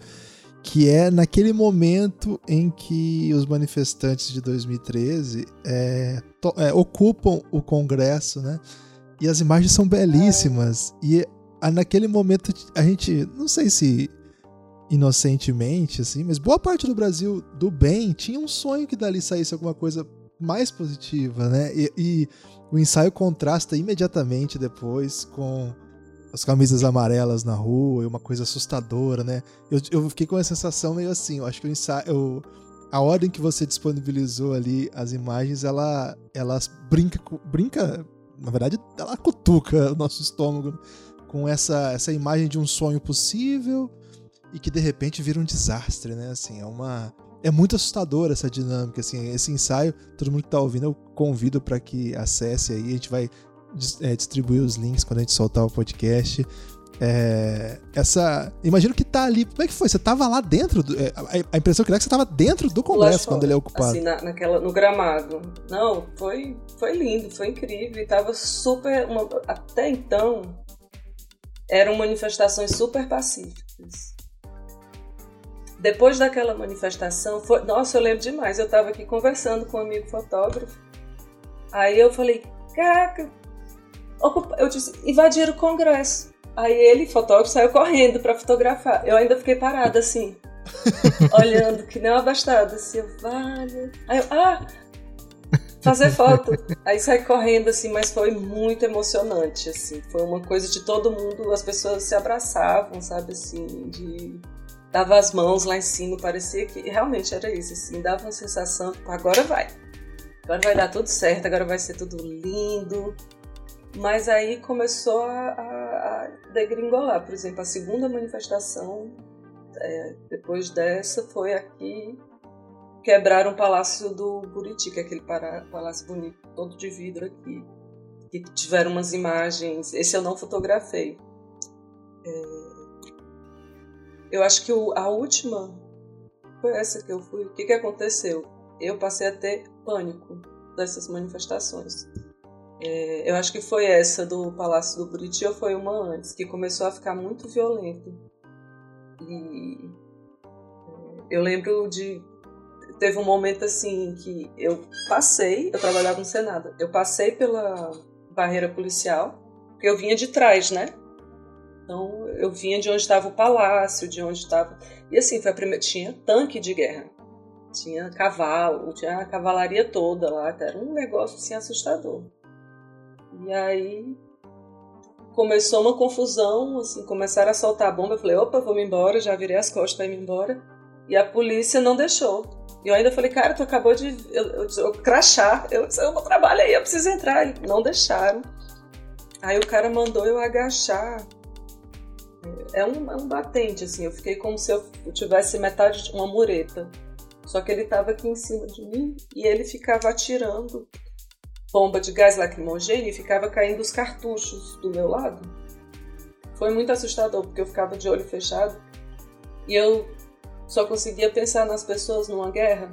que é naquele momento em que os manifestantes de 2013 é, to, é, ocupam o Congresso, né? E as imagens são belíssimas. É. E naquele momento a gente, não sei se inocentemente, assim, mas boa parte do Brasil do bem tinha um sonho que dali saísse alguma coisa mais positiva, né? E, e o ensaio contrasta imediatamente depois com as camisas amarelas na rua, uma coisa assustadora, né? Eu, eu fiquei com a sensação meio assim, eu acho que o ensaio. Eu, a ordem que você disponibilizou ali, as imagens, ela, ela brinca, brinca, na verdade, ela cutuca o nosso estômago com essa, essa imagem de um sonho possível, e que de repente vira um desastre, né? Assim, é uma é muito assustador essa dinâmica, assim, esse ensaio, todo mundo que tá ouvindo, eu convido para que acesse aí, a gente vai é, distribuir os links quando a gente soltar o podcast. É, essa. Imagino que tá ali. Como é que foi? Você tava lá dentro? Do, é, a, impressão que era que você tava dentro do Congresso quando ele é ocupado. Assim, na, naquela, no gramado. Não, foi, foi lindo, foi incrível. Tava super. Uma, até então, eram manifestações super pacíficas. Depois daquela manifestação, foi... nossa, eu lembro demais. Eu estava aqui conversando com um amigo fotógrafo. Aí eu falei, caraca, eu disse, invadiram o Congresso. Aí ele, fotógrafo, saiu correndo para fotografar. Eu ainda fiquei parada assim, (laughs) olhando que nem uma bastada. Assim, eu, vale. Aí eu, ah, fazer foto. Aí saí correndo assim, mas foi muito emocionante, assim. Foi uma coisa de todo mundo, as pessoas se abraçavam, sabe, assim, de dava as mãos lá em cima, parecia que realmente era isso, assim, dava uma sensação, agora vai. Agora vai dar tudo certo, agora vai ser tudo lindo. Mas aí começou a, a, a degringolar. Por exemplo, a segunda manifestação, é, depois dessa, foi aqui quebraram o Palácio do Buriti, que é aquele palácio bonito, todo de vidro aqui. Que tiveram umas imagens, esse eu não fotografei. É, eu acho que o, a última foi essa que eu fui. O que, que aconteceu? Eu passei a ter pânico dessas manifestações. É, eu acho que foi essa do Palácio do Buriti ou foi uma antes, que começou a ficar muito violento. E é, eu lembro de. Teve um momento assim que eu passei, eu trabalhava no Senado, eu passei pela barreira policial, porque eu vinha de trás, né? Então eu vinha de onde estava o palácio, de onde estava. E assim, foi a primeira. Tinha tanque de guerra, tinha cavalo, tinha a cavalaria toda lá, era um negócio assim assustador. E aí começou uma confusão, assim, começaram a soltar a bomba. Eu falei, opa, vou me embora, já virei as costas para ir embora. E a polícia não deixou. E eu ainda falei, cara, tu acabou de eu, eu, eu crachar, eu, eu não trabalho aí, eu preciso entrar. E não deixaram. Aí o cara mandou eu agachar é um, é um batente, assim. Eu fiquei como se eu tivesse metade de uma mureta. Só que ele estava aqui em cima de mim e ele ficava atirando bomba de gás lacrimogêneo e ficava caindo os cartuchos do meu lado. Foi muito assustador, porque eu ficava de olho fechado e eu só conseguia pensar nas pessoas numa guerra.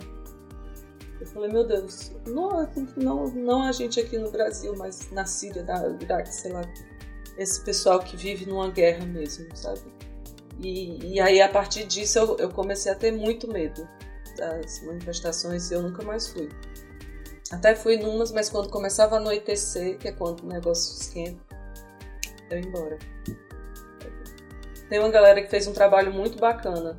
Eu falei, meu Deus, não, não, não a gente aqui no Brasil, mas na Síria, na Iraque, sei lá, esse pessoal que vive numa guerra mesmo, sabe? E, e aí, a partir disso, eu, eu comecei a ter muito medo das manifestações e eu nunca mais fui. Até fui numas, mas quando começava a anoitecer, que é quando o negócio esquenta, eu ia embora. Tem uma galera que fez um trabalho muito bacana,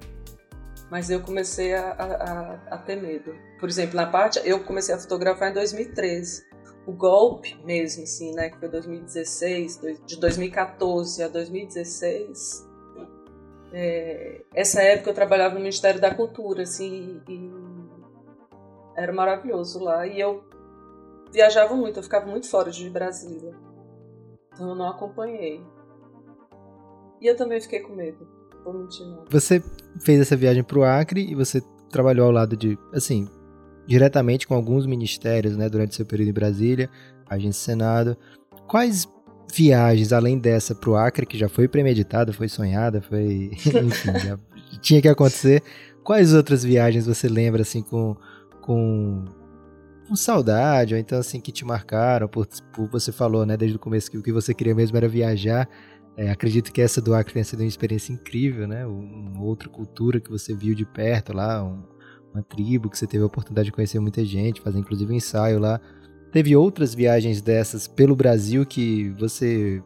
mas eu comecei a, a, a, ter medo. Por exemplo, na parte, eu comecei a fotografar em 2013. O golpe mesmo, assim, né, que foi 2016, de 2014 a 2016, é, essa época eu trabalhava no Ministério da Cultura, assim, e era maravilhoso lá. E eu viajava muito, eu ficava muito fora de Brasília. Então eu não acompanhei. E eu também fiquei com medo. Vou mentir não. Você fez essa viagem para o Acre e você trabalhou ao lado de, assim, diretamente com alguns ministérios, né, durante seu período em Brasília, agência Senado. Quais viagens, além dessa para o Acre, que já foi premeditada, foi sonhada, foi. (laughs) Enfim, já tinha que acontecer. Quais outras viagens você lembra, assim, com, com, com saudade, ou então, assim, que te marcaram? Por, por você falou, né, desde o começo, que o que você queria mesmo era viajar. É, acredito que essa do Acre tenha sido uma experiência incrível, né? Uma outra cultura que você viu de perto lá, um, uma tribo que você teve a oportunidade de conhecer muita gente, fazer inclusive um ensaio lá. Teve outras viagens dessas pelo Brasil que você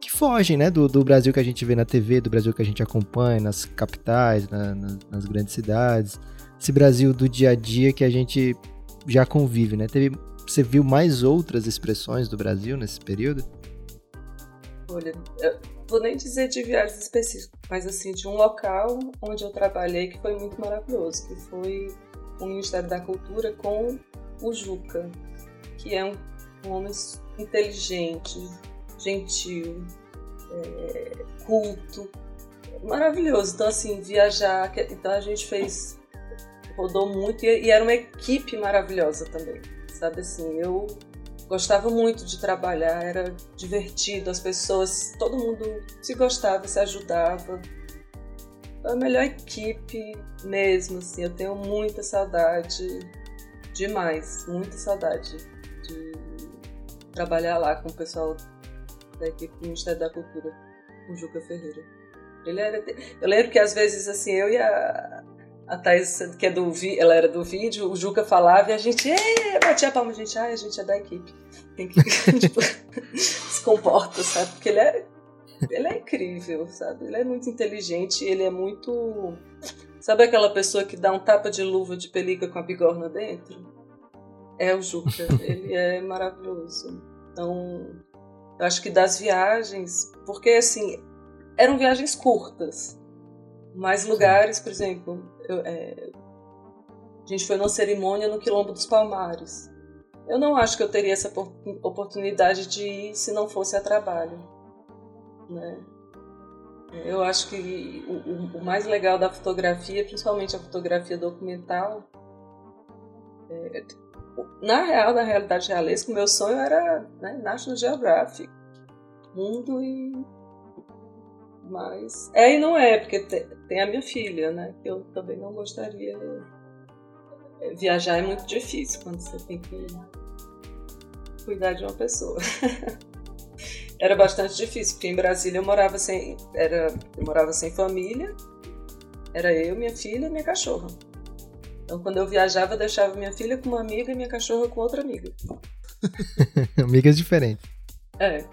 que fogem, né, do, do Brasil que a gente vê na TV, do Brasil que a gente acompanha nas capitais, na, na, nas grandes cidades, esse Brasil do dia a dia que a gente já convive, né? Teve, você viu mais outras expressões do Brasil nesse período? Olha, eu vou nem dizer de viagens específicas, mas assim, de um local onde eu trabalhei que foi muito maravilhoso, que foi o Ministério da Cultura com o Juca, que é um, um homem inteligente, gentil, é, culto, maravilhoso. Então, assim, viajar. Então, a gente fez. Rodou muito e, era uma equipe maravilhosa também. Sabe assim, eu gostava muito de trabalhar, era divertido, as pessoas, todo mundo se gostava, se ajudava. A melhor equipe mesmo, assim, eu tenho muita saudade, demais, muita saudade de trabalhar lá com o pessoal da equipe do Ministério da Cultura, com o Juca Ferreira. Ele era, eu lembro que às vezes assim, eu e a, a Thais, que é do ela era do vídeo, o Juca falava e a gente batia a palma, a gente, ai, a gente é da equipe. Tem que (laughs) tipo, se comporta, sabe? Porque ele é, ele é incrível, sabe? Ele é muito inteligente, ele é muito. Sabe aquela pessoa que dá um tapa de luva de pelica com a bigorna dentro? É o Juca, (laughs) ele é maravilhoso. Então, eu acho que das viagens, porque assim, eram viagens curtas, mas lugares, por exemplo, eu, é, a gente foi numa cerimônia no Quilombo dos Palmares. Eu não acho que eu teria essa oportunidade de ir se não fosse a trabalho. Né? Eu acho que o, o, mais legal da fotografia, principalmente a fotografia documental, é, na real, na realidade realesca, o meu sonho era né, National Geographic, mundo e mas. É e não é, porque tem a minha filha, né? Que eu também não gostaria. Viajar é muito difícil quando você tem que cuidar de uma pessoa. (laughs) era bastante difícil, porque em Brasília eu morava sem. Era, eu morava sem família. Era eu, minha filha e minha cachorra. Então quando eu viajava, eu deixava minha filha com uma amiga e minha cachorra com outra amiga. (laughs) Amigas diferentes. É.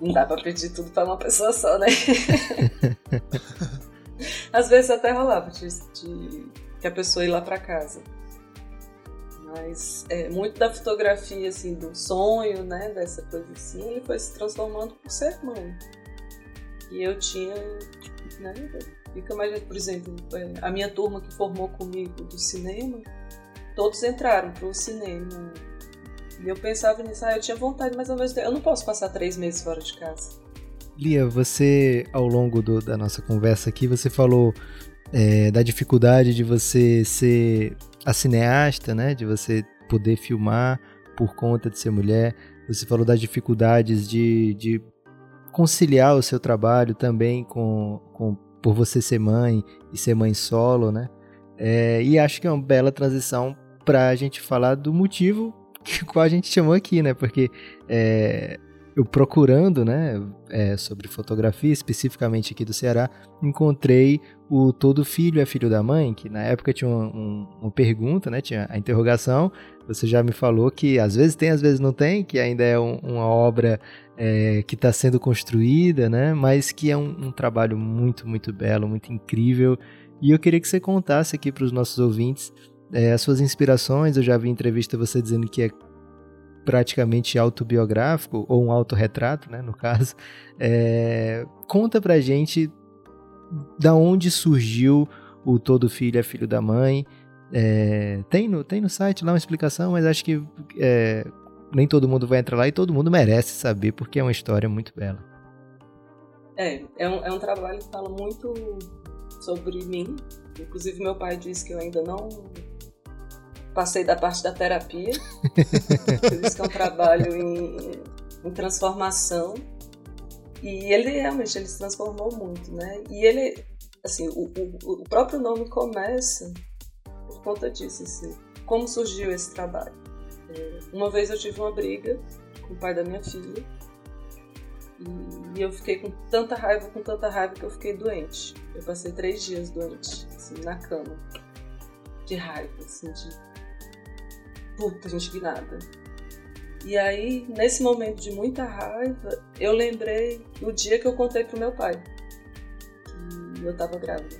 Não dá pra pedir tudo pra uma pessoa só, né? (laughs) (laughs) Às vezes até rolava de, de, que a pessoa ir lá pra casa. Mas é, muito da fotografia, assim, do sonho, né? Dessa coisa assim, ele foi se transformando por ser mãe. E eu tinha, né? Fica mais, por exemplo, é, a minha turma que formou comigo do cinema, todos entraram pro cinema e eu pensava nisso, ah, eu tinha vontade, mas ao mesmo tempo, eu não posso passar três meses fora de casa. Lia, você, ao longo do, da nossa conversa aqui, você falou é, da dificuldade de você ser a cineasta, né? De você poder filmar por conta de ser mulher. Você falou das dificuldades de, de conciliar o seu trabalho também com, com por você ser mãe e ser mãe solo, né? É, e acho que é uma bela transição para a gente falar do motivo (laughs) que qual a gente chamou aqui, né? Porque é, eu procurando, né, é, sobre fotografia, especificamente aqui do Ceará, encontrei o Todo Filho é Filho da Mãe, que na época tinha uma, um, uma pergunta, né, tinha a interrogação, você já me falou que às vezes tem, às vezes não tem, que ainda é um, uma obra é, que está sendo construída, né, mas que é um, um trabalho muito, muito belo, muito incrível, e eu queria que você contasse aqui para os nossos ouvintes é, as suas inspirações, eu já vi entrevista você dizendo que é praticamente autobiográfico, ou um autorretrato, né, no caso. É, conta pra gente da onde surgiu o Todo Filho é Filho da Mãe. É, tem, no, tem no site lá uma explicação, mas acho que é, nem todo mundo vai entrar lá e todo mundo merece saber, porque é uma história muito bela. É, é um, é um trabalho que fala muito sobre mim. Inclusive, meu pai disse que eu ainda não passei da parte da terapia. (laughs) Por isso que é um trabalho em, em, transformação. E ele realmente ele se transformou muito, né? E ele, assim, o, o, o próprio nome começa por conta disso, assim. Como surgiu esse trabalho? É, uma vez eu tive uma briga com o pai da minha filha e eu fiquei com tanta raiva, com tanta raiva que eu fiquei doente. Eu passei três dias doente, assim, na cama, de raiva, assim, de puta, indignada. E aí, nesse momento de muita raiva, eu lembrei do dia que eu contei pro meu pai que eu tava grávida.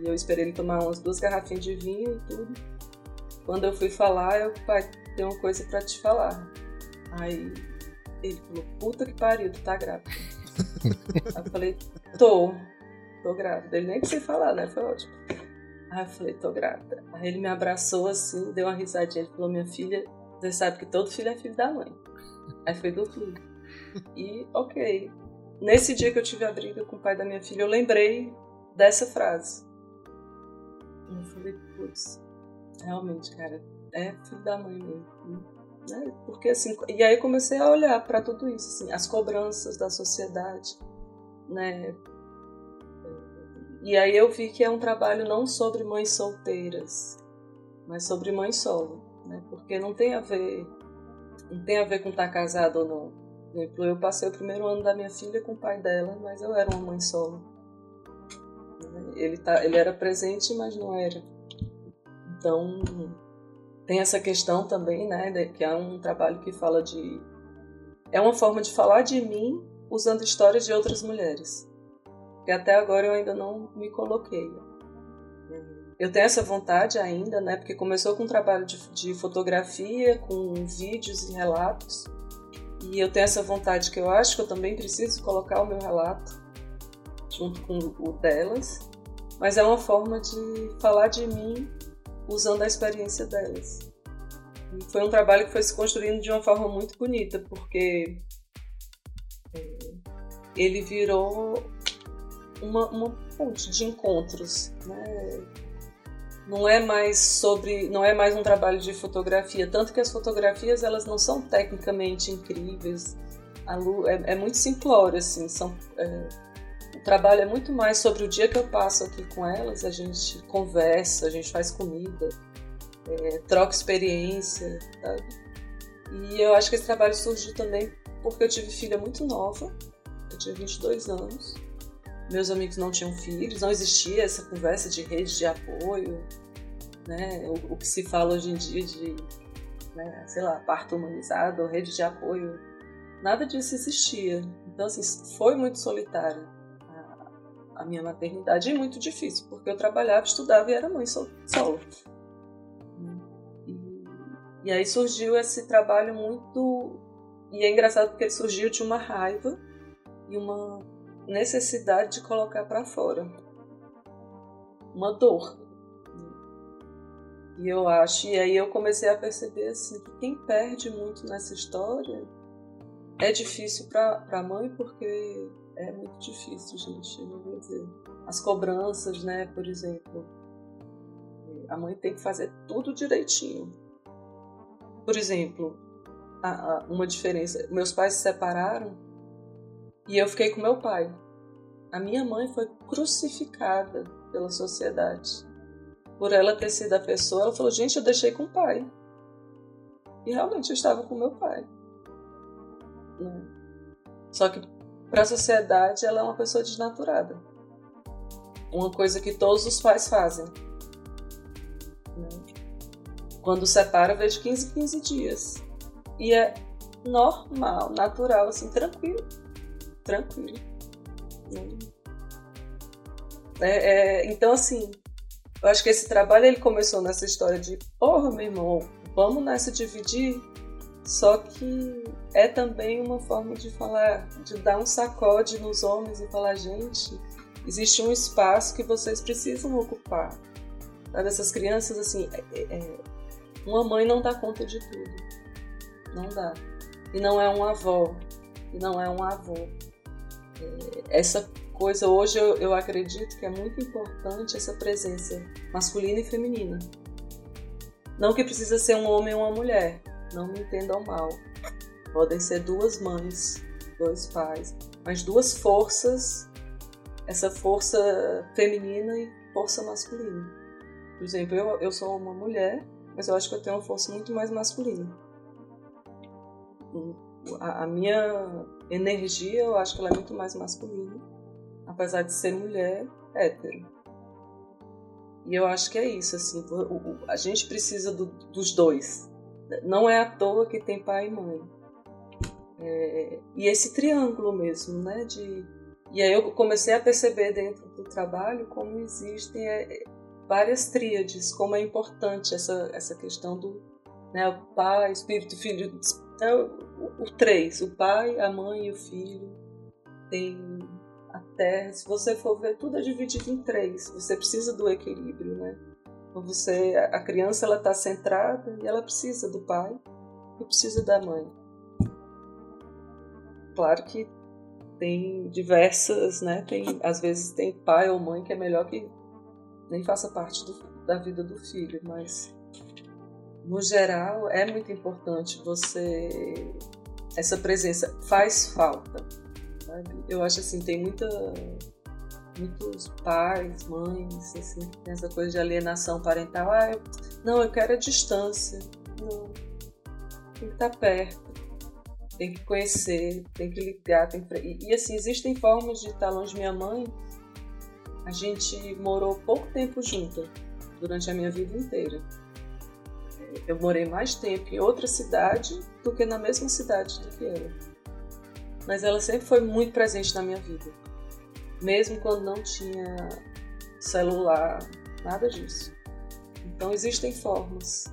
E eu esperei ele tomar umas duas garrafinhas de vinho e tudo. Quando eu fui falar, eu, pai, tem uma coisa para te falar. Aí ele falou, puta que pariu, tu tá grávida. (laughs) aí eu falei, tô, tô grávida. Ele nem precisa falar, né? Foi ótimo. Aí eu falei, tô grávida. Aí ele me abraçou assim, deu uma risadinha. Ele falou, minha filha, você sabe que todo filho é filho da mãe. Aí foi do filho. E, ok. Nesse dia que eu tive a briga com o pai da minha filha, eu lembrei dessa frase. Eu falei, putz, realmente, cara, é filho da mãe mesmo. Né? Porque assim, e aí comecei a olhar para tudo isso, assim, as cobranças da sociedade, né? E aí eu vi que é um trabalho não sobre mães solteiras, mas sobre mãe solo, né? Porque não tem a ver não tem a ver com estar tá casado ou não. Por exemplo, eu passei o primeiro ano da minha filha com o pai dela, mas eu era uma mãe solo. Ele, tá, ele era presente, mas não era. Então, tem essa questão também, né, que é um trabalho que fala de... É uma forma de falar de mim usando histórias de outras mulheres que até agora eu ainda não me coloquei. Eu tenho essa vontade ainda, né? Porque começou com um trabalho de, de fotografia, com vídeos e relatos. E eu tenho essa vontade que eu acho que eu também preciso colocar o meu relato junto com o delas. Mas é uma forma de falar de mim usando a experiência delas. E foi um trabalho que foi se construindo de uma forma muito bonita, porque é, ele virou uma, uma ponte de encontros, né? Não é mais sobre, não é mais um trabalho de fotografia, tanto que as fotografias elas não são tecnicamente incríveis, a luz, é, é muito simplório assim, são é, o trabalho é muito mais sobre o dia que eu passo aqui com elas, a gente conversa, a gente faz comida, é, troca experiência, sabe? E eu acho que esse trabalho surgiu também porque eu tive filha muito nova, eu tinha 22 anos, meus amigos não tinham filhos, não existia essa conversa de rede de apoio, né? O, o que se fala hoje em dia de, né, sei lá, parto humanizado, rede de apoio, nada disso existia. Então, assim, foi muito solitária a, a minha maternidade e muito difícil, porque eu trabalhava, estudava e era mãe solo. E, e aí surgiu esse trabalho muito. E é engraçado porque ele surgiu de uma raiva e uma necessidade de colocar para fora uma dor. E eu acho, e aí eu comecei a perceber assim que quem perde muito nessa história é difícil para a mãe porque é muito difícil, gente, eu vou dizer. As cobranças, né, por exemplo. A mãe tem que fazer tudo direitinho. Por exemplo, a, a, uma diferença, meus pais se separaram e eu fiquei com meu pai. A minha mãe foi crucificada pela sociedade por ela ter sido a pessoa, ela falou: gente, eu deixei com o pai. E realmente eu estava com meu pai. Né? Só que para a sociedade ela é uma pessoa desnaturada. Uma coisa que todos os pais fazem. Né? Quando separa, vejo 15, 15 dias. E é normal, natural, assim, tranquilo. Tranquilo. É, é, então, assim, eu acho que esse trabalho ele começou nessa história de, porra, meu irmão, vamos nessa dividir. Só que é também uma forma de falar, de dar um sacode nos homens e falar, gente, existe um espaço que vocês precisam ocupar. Sabe, essas crianças, assim, é, é, é uma mãe não dá conta de tudo. Não dá. E não é uma avó. E não é um avô. Essa coisa, hoje eu, eu acredito que é muito importante essa presença masculina e feminina. Não que precisa ser um homem ou uma mulher, não me entendam mal. Podem ser duas mães, dois pais, mas duas forças, essa força feminina e força masculina. Por exemplo, eu, eu sou uma mulher, mas eu acho que eu tenho uma força muito mais masculina. A, a minha energia, eu acho que ela é muito mais masculina apesar de ser mulher, hétero. E eu acho que é isso, assim, a gente precisa do, dos dois. Não é à toa que tem pai e mãe. É, e esse triângulo mesmo, né? De, e aí eu comecei a perceber dentro do trabalho como existem é, várias tríades, como é importante essa, essa questão do né, pai, espírito, filho. É o, três, o pai, a mãe e o filho. Tem a Terra, se você for ver, tudo é dividido em três. Você precisa do equilíbrio, né? Você, a criança ela está centrada e ela precisa do pai e precisa da mãe. Claro que tem diversas, né? Tem, às vezes tem pai ou mãe que é melhor que nem faça parte do, da vida do filho, mas no geral é muito importante você essa presença faz falta sabe? Eu acho assim, tem muita muitos pais, mães, assim, tem essa coisa de alienação parental. Ah, eu, não, eu quero a distância. Não. Tem que estar perto. Tem que conhecer, tem que ligar. Tem que... E, e, assim, existem formas de estar longe de minha mãe. A gente morou pouco tempo junto durante a minha vida inteira. Eu morei mais tempo em outra cidade do que na mesma cidade do que ela mas ela sempre foi muito presente na minha vida. Mesmo quando não tinha celular, nada disso. Então existem formas.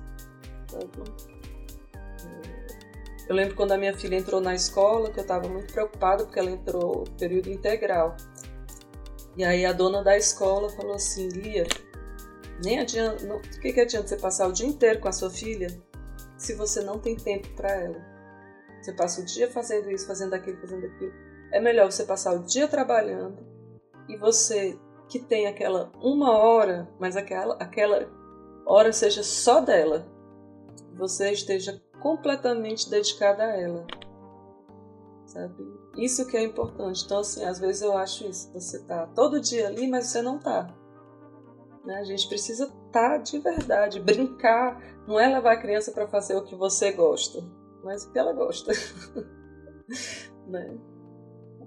Eu lembro quando a minha filha entrou na escola, que eu estava muito preocupada porque ela entrou período integral. E aí a dona da escola falou assim, Lia, nem adianta, o que, que adianta você passar o dia inteiro com a sua filha se você não tem tempo para ela? Você passa o dia fazendo isso, fazendo aquilo, fazendo aquilo. É melhor você passar o dia trabalhando e você que tem aquela uma hora, mas aquela, aquela hora seja só dela. Você esteja completamente dedicada a ela. Sabe? Isso que é importante. Então, assim, às vezes eu acho isso. Você tá todo dia ali, mas você não tá. Né? A gente precisa estar tá de verdade, brincar. Não é levar a criança para fazer o que você gosta mas o que ela gosta. (laughs) né?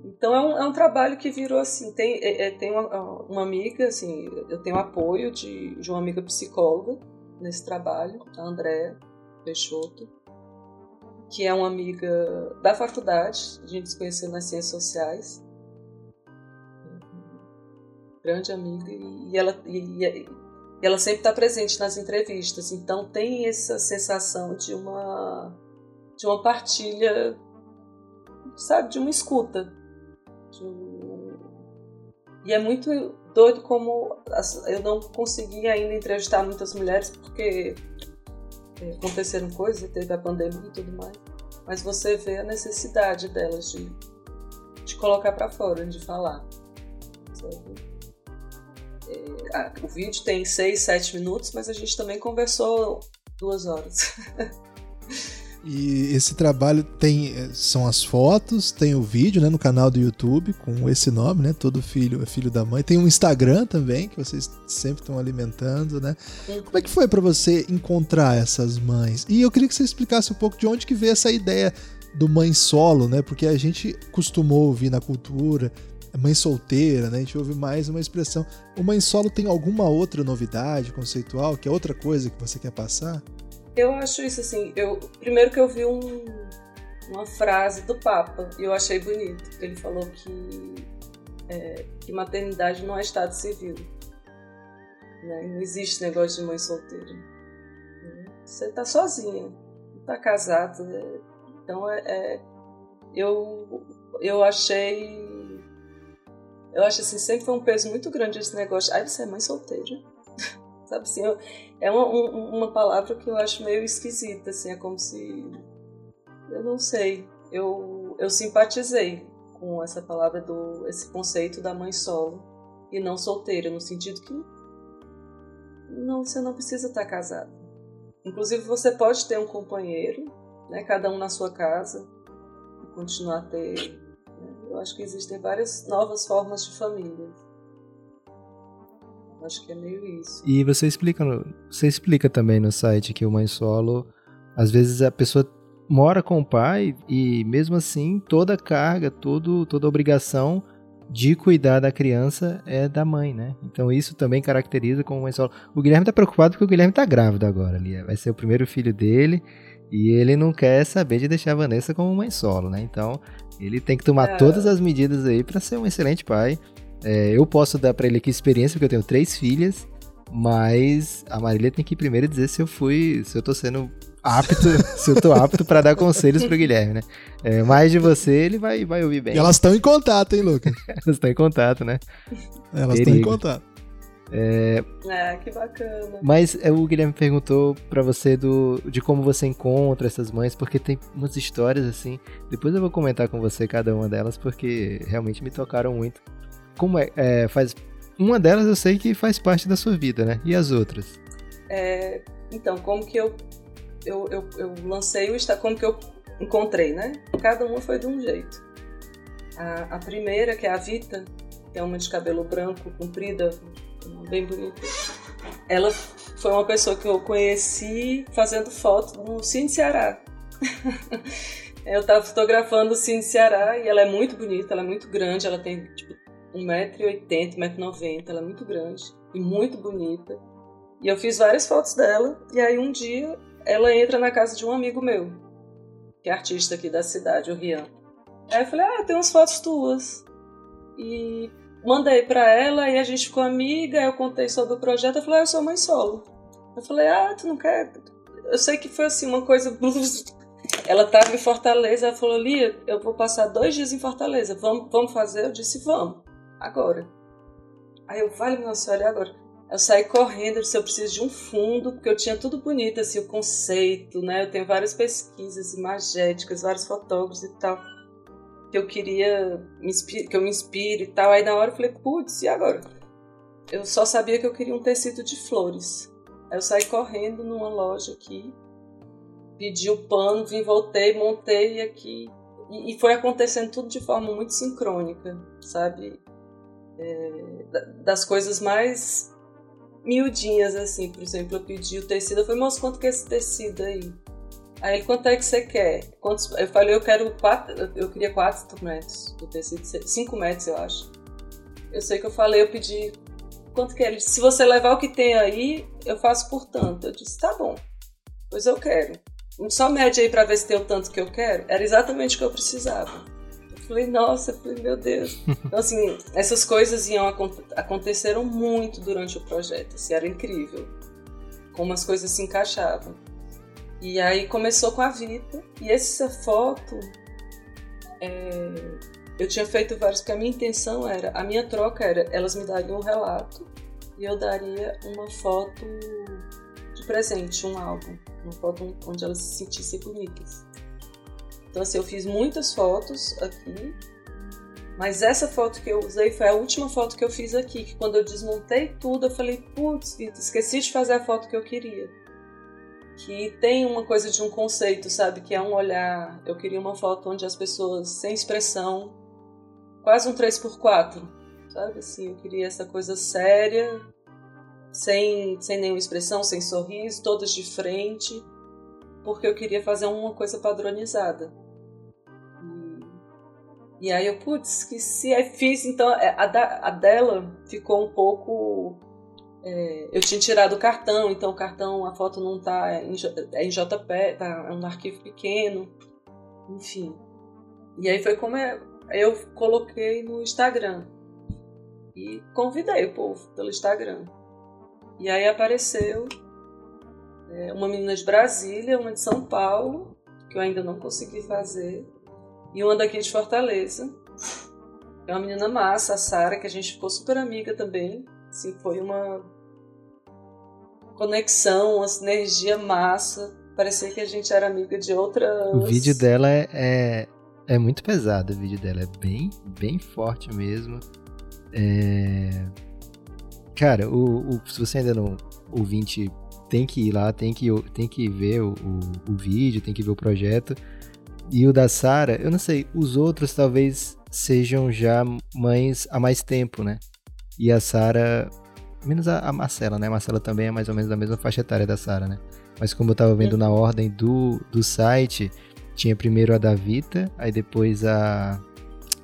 Então é um, é um trabalho que virou assim, tem, é, é, tem uma, uma, amiga, assim, eu tenho apoio de, de uma amiga psicóloga nesse trabalho, a Andréa Peixoto, que é uma amiga da faculdade, a gente se conheceu nas ciências sociais, grande amiga, e ela, e, e ela sempre está presente nas entrevistas, então tem essa sensação de uma de uma partilha, sabe, de uma escuta. De um... E é muito doido como eu não consegui ainda entrevistar muitas mulheres porque é, aconteceram coisas, teve a pandemia e tudo mais. Mas você vê a necessidade delas de, de colocar para fora, de falar. A, o vídeo tem seis, sete minutos, mas a gente também conversou duas horas. (laughs) E esse trabalho tem eh, são as fotos, tem o vídeo, né, no canal do YouTube com esse nome, né? Todo filho é filho da mãe. Tem um Instagram também que vocês sempre estão alimentando, né? Como é que foi para você encontrar essas mães? E eu queria que você explicasse um pouco de onde que veio essa ideia do mãe solo, né? Porque a gente costumou ouvir na cultura mãe solteira, né? A gente ouve mais uma expressão. O mãe solo tem alguma outra novidade conceitual, que é outra coisa que você quer passar? Eu acho isso assim. Eu primeiro que eu vi um, uma frase do Papa e eu achei bonito. Ele falou que é, que maternidade não é estado civil. Né? Não existe negócio de mãe solteira. Você está sozinha, não está casada. Né? Então é, é, eu eu achei eu acho assim sempre foi um peso muito grande esse negócio. Ai, você é mãe solteira. (laughs) Sabe assim, eu, é uma, um, uma palavra que eu acho meio esquisita, assim, é como se. Eu não sei. Eu, eu simpatizei com essa palavra, do esse conceito da mãe solo e não solteira, no sentido que não, você não precisa estar casado. Inclusive, você pode ter um companheiro, né, cada um na sua casa, e continuar a ter. Eu acho que existem várias novas formas de família. Acho que é meio isso. E você explica, você explica também no site que o mãe solo, às vezes a pessoa mora com o pai e mesmo assim toda a carga, todo, toda a obrigação de cuidar da criança é da mãe, né? Então isso também caracteriza como mãe solo. O Guilherme tá preocupado porque o Guilherme tá grávido agora ali, vai ser o primeiro filho dele e ele não quer saber de deixar a Vanessa como mãe solo, né? Então ele tem que tomar é. todas as medidas aí para ser um excelente pai. É, eu posso dar para ele aqui experiência, porque eu tenho três filhas, mas a Marília tem que primeiro dizer se eu fui, se eu tô sendo apto, (laughs) se eu tô apto para dar conselhos pro Guilherme, né? É, mais de você, ele vai, vai ouvir bem. E elas estão em contato, hein, Lucas? (laughs) elas estão em contato, né? Elas estão em contato. É... é, que bacana. Mas é, o Guilherme perguntou para você do, de como você encontra essas mães, porque tem umas histórias assim. Depois eu vou comentar com você cada uma delas, porque realmente me tocaram muito. Como é, é, faz uma delas eu sei que faz parte da sua vida, né? E as outras? É, então, como que eu, eu, eu, eu lancei o Instagram, como que eu encontrei, né? Cada uma foi de um jeito. A, a, primeira, que é a Vita, que é uma de cabelo branco, comprida, bem bonita. Ela foi uma pessoa que eu conheci fazendo foto no Cine Ceará. (laughs) eu estava fotografando o Cine Ceará e ela é muito bonita, ela é muito grande, ela tem tipo 1,80m, 1,90m, ela é muito grande e muito bonita. E eu fiz várias fotos dela, e aí um dia ela entra na casa de um amigo meu, que é artista aqui da cidade, o Rian. Aí eu falei, ah, tem umas fotos tuas. E mandei para ela, e a gente ficou amiga, eu contei sobre o projeto, eu falei, ah, eu sou mãe solo. Eu falei, ah, tu não quer? Eu sei que foi assim, uma coisa... (laughs) Ela estava em Fortaleza, ela falou, Lia, eu vou passar dois dias em Fortaleza, vamos, vamos fazer? Eu disse, vamos agora. Aí eu, vale, minha senhora, agora? Eu saí correndo, eu disse, eu preciso de um fundo, porque eu tinha tudo bonito, assim, o conceito, né? Eu tenho várias pesquisas imagéticas, vários fotógrafos e tal, que eu queria, que eu me inspire e tal. Aí na hora eu falei, putz, e agora? Eu só sabia que eu queria um tecido de flores. Aí eu saí correndo numa loja aqui, pedi o pano, vim, voltei, montei aqui. E, e foi acontecendo tudo de forma muito sincrônica, sabe? é, das coisas mais miudinhas, assim. Por exemplo, eu pedi o tecido, eu falei, moço, quanto que é esse tecido aí? Aí quanto é que você quer? Quantos... Eu falei, eu quero quatro, eu queria 4 metros do tecido, 5 metros, eu acho. Eu sei que eu falei, eu pedi quanto que é. Ele disse, se você levar o que tem aí, eu faço por tanto. Eu disse, tá bom, pois eu quero. Só mede aí pra ver se tem o tanto que eu quero. Era exatamente o que eu precisava. Falei, nossa, falei, meu Deus. (laughs) Então, assim, essas coisas iam aconteceram muito durante o projeto. Assim, era incrível como as coisas se encaixavam. E aí começou com a Vita. E essa foto, é, eu tinha feito vários, porque a minha intenção era, a minha troca era, elas me dariam um relato e eu daria uma foto de presente, um álbum, uma foto onde elas se sentissem bonitas. Então, assim, eu fiz muitas fotos aqui, mas essa foto que eu usei foi a última foto que eu fiz aqui, que quando eu desmontei tudo, eu falei, putz, esqueci de fazer a foto que eu queria. Que tem uma coisa de um conceito, sabe? Que é um olhar. Eu queria uma foto onde as pessoas, sem expressão, quase um 3x4, sabe? Assim, eu queria essa coisa séria, sem, sem nenhuma expressão, sem sorriso, todas de frente, porque eu queria fazer uma coisa padronizada. E, aí eu, putz, esqueci, aí fiz, então é, a, da, a dela ficou um pouco é, eu tinha tirado o cartão, então o cartão, a foto não tá em, é em JP, tá, é um arquivo pequeno, enfim. E aí foi como é, eu coloquei no Instagram e convidei o povo pelo Instagram. E aí apareceu é, uma menina de Brasília, uma de São Paulo, que eu ainda não consegui fazer, e uma daqui de Fortaleza. É uma menina massa, a Sara, que a gente ficou super amiga também. Assim, foi uma conexão, uma sinergia massa. Parecia que a gente era amiga de outras. O vídeo dela é, é, é muito pesado, o vídeo dela é bem, bem forte mesmo. É... Cara, o, o, se você ainda não ouvinte, tem que ir lá, tem que, tem que ver o, o, o vídeo, tem que ver o projeto. E o da Sara, eu não sei, os outros talvez sejam já mães há mais tempo, né? E a Sara, menos a, a, Marcela, né? A Marcela também é mais ou menos da mesma faixa etária da Sara, né? Mas como eu tava vendo na ordem do, do site, tinha primeiro a Davita, aí depois a,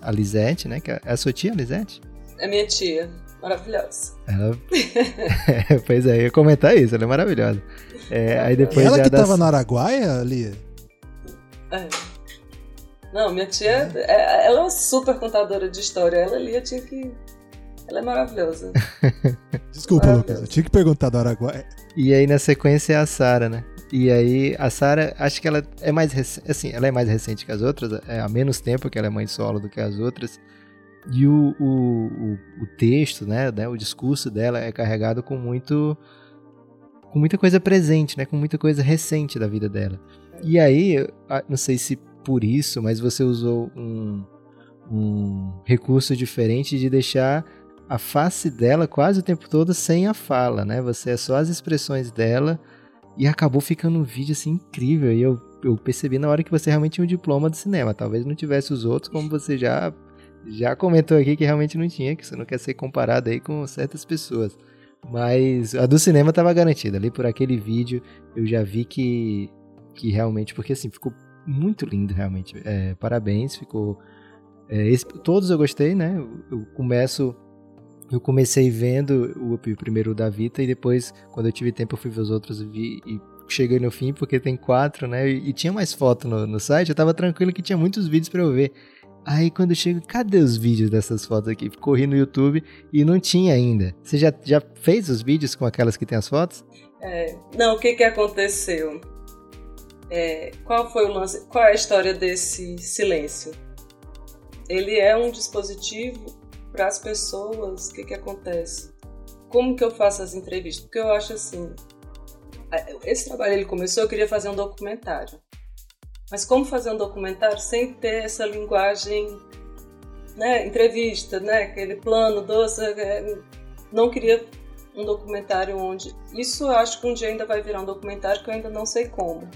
a Lisete, né? Que é a sua tia, Lisete? É minha tia. Maravilhosa. Ela... (laughs) (laughs) pois é, eu ia comentar isso, ela é maravilhosa. É, aí depois ela que das... tava no Araguaia, Lia? É. Não, minha tia, é. ela é uma super contadora de história. Ela ali eu tinha que ela é maravilhosa. (laughs) Desculpa, maravilhosa. Lucas. Eu tinha que perguntar do Araguaia. E aí, na sequência, é a Sara, né? E aí, a Sara, acho que ela é mais recente, assim, ela é mais recente que as outras, é há menos tempo que ela é mãe solo do que as outras. E o, o, o, o texto, né, né, o discurso dela é carregado com muito com muita coisa presente, né, com muita coisa recente da vida dela. E aí, não sei se por isso, mas você usou um, um recurso diferente de deixar a face dela quase o tempo todo sem a fala, né? Você é só as expressões dela e acabou ficando um vídeo assim incrível. E eu, eu percebi na hora que você realmente tinha um diploma de cinema. Talvez não tivesse os outros, como você já já comentou aqui que realmente não tinha, que você não quer ser comparado aí com certas pessoas. Mas a do cinema estava garantida. Ali por aquele vídeo eu já vi que, que realmente, porque assim, ficou muito lindo realmente. É, parabéns, ficou. É, esse, todos eu gostei, né? Eu começo eu comecei vendo o, o primeiro da Vita e depois, quando eu tive tempo, eu fui ver os outros e vi e cheguei no fim porque tem quatro, né? E, e tinha mais foto no, no, site, eu tava tranquilo que tinha muitos vídeos para eu ver. Aí quando eu chego, cadê os vídeos dessas fotos aqui? Corri no YouTube e não tinha ainda. Você já, já fez os vídeos com aquelas que tem as fotos? É, não, o que que aconteceu? É, qual foi o lance? Qual é a história desse silêncio? Ele é um dispositivo para as pessoas, o que, que acontece? Como que eu faço as entrevistas? Porque eu acho assim, esse trabalho ele começou, eu queria fazer um documentário. Mas como fazer um documentário sem ter essa linguagem, né, entrevista, né, aquele plano doce, é, não queria um documentário onde isso eu acho que um dia ainda vai virar um documentário que eu ainda não sei como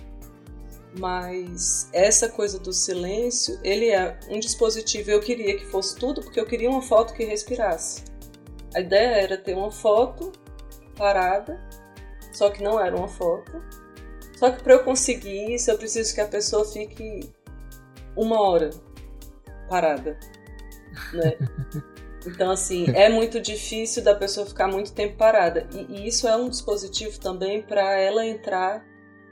mas essa coisa do silêncio, ele é um dispositivo. Eu queria que fosse tudo porque eu queria uma foto que respirasse. A ideia era ter uma foto parada, só que não era uma foto. Só que para eu conseguir isso, eu preciso que a pessoa fique uma hora parada, né? (laughs) Então, assim, é muito difícil da pessoa ficar muito tempo parada. E, e isso é um dispositivo também para ela entrar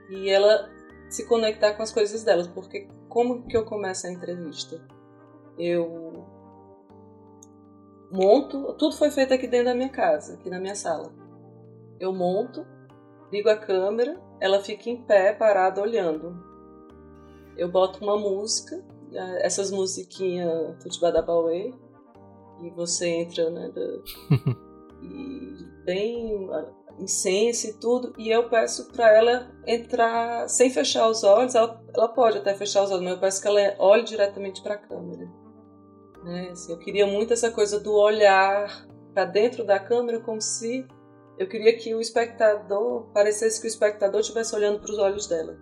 e ela se conectar com as coisas delas, porque como que eu começo a entrevista? Eu monto, tudo foi feito aqui dentro da minha casa, aqui na minha sala. Eu monto, ligo a câmera, ela fica em pé, parada, olhando. Eu boto uma música, eh, essas musiquinhas Tutibadabauê, e você entra, né, (laughs) e bem incenso e tudo, e eu peço para ela entrar sem fechar os olhos, ela, ela pode até fechar os olhos, mas eu peço que ela olhe diretamente para a câmera. Né? Assim, eu queria muito essa coisa do olhar para dentro da câmera como se eu queria que o espectador parecesse que o espectador estivesse olhando para os olhos dela.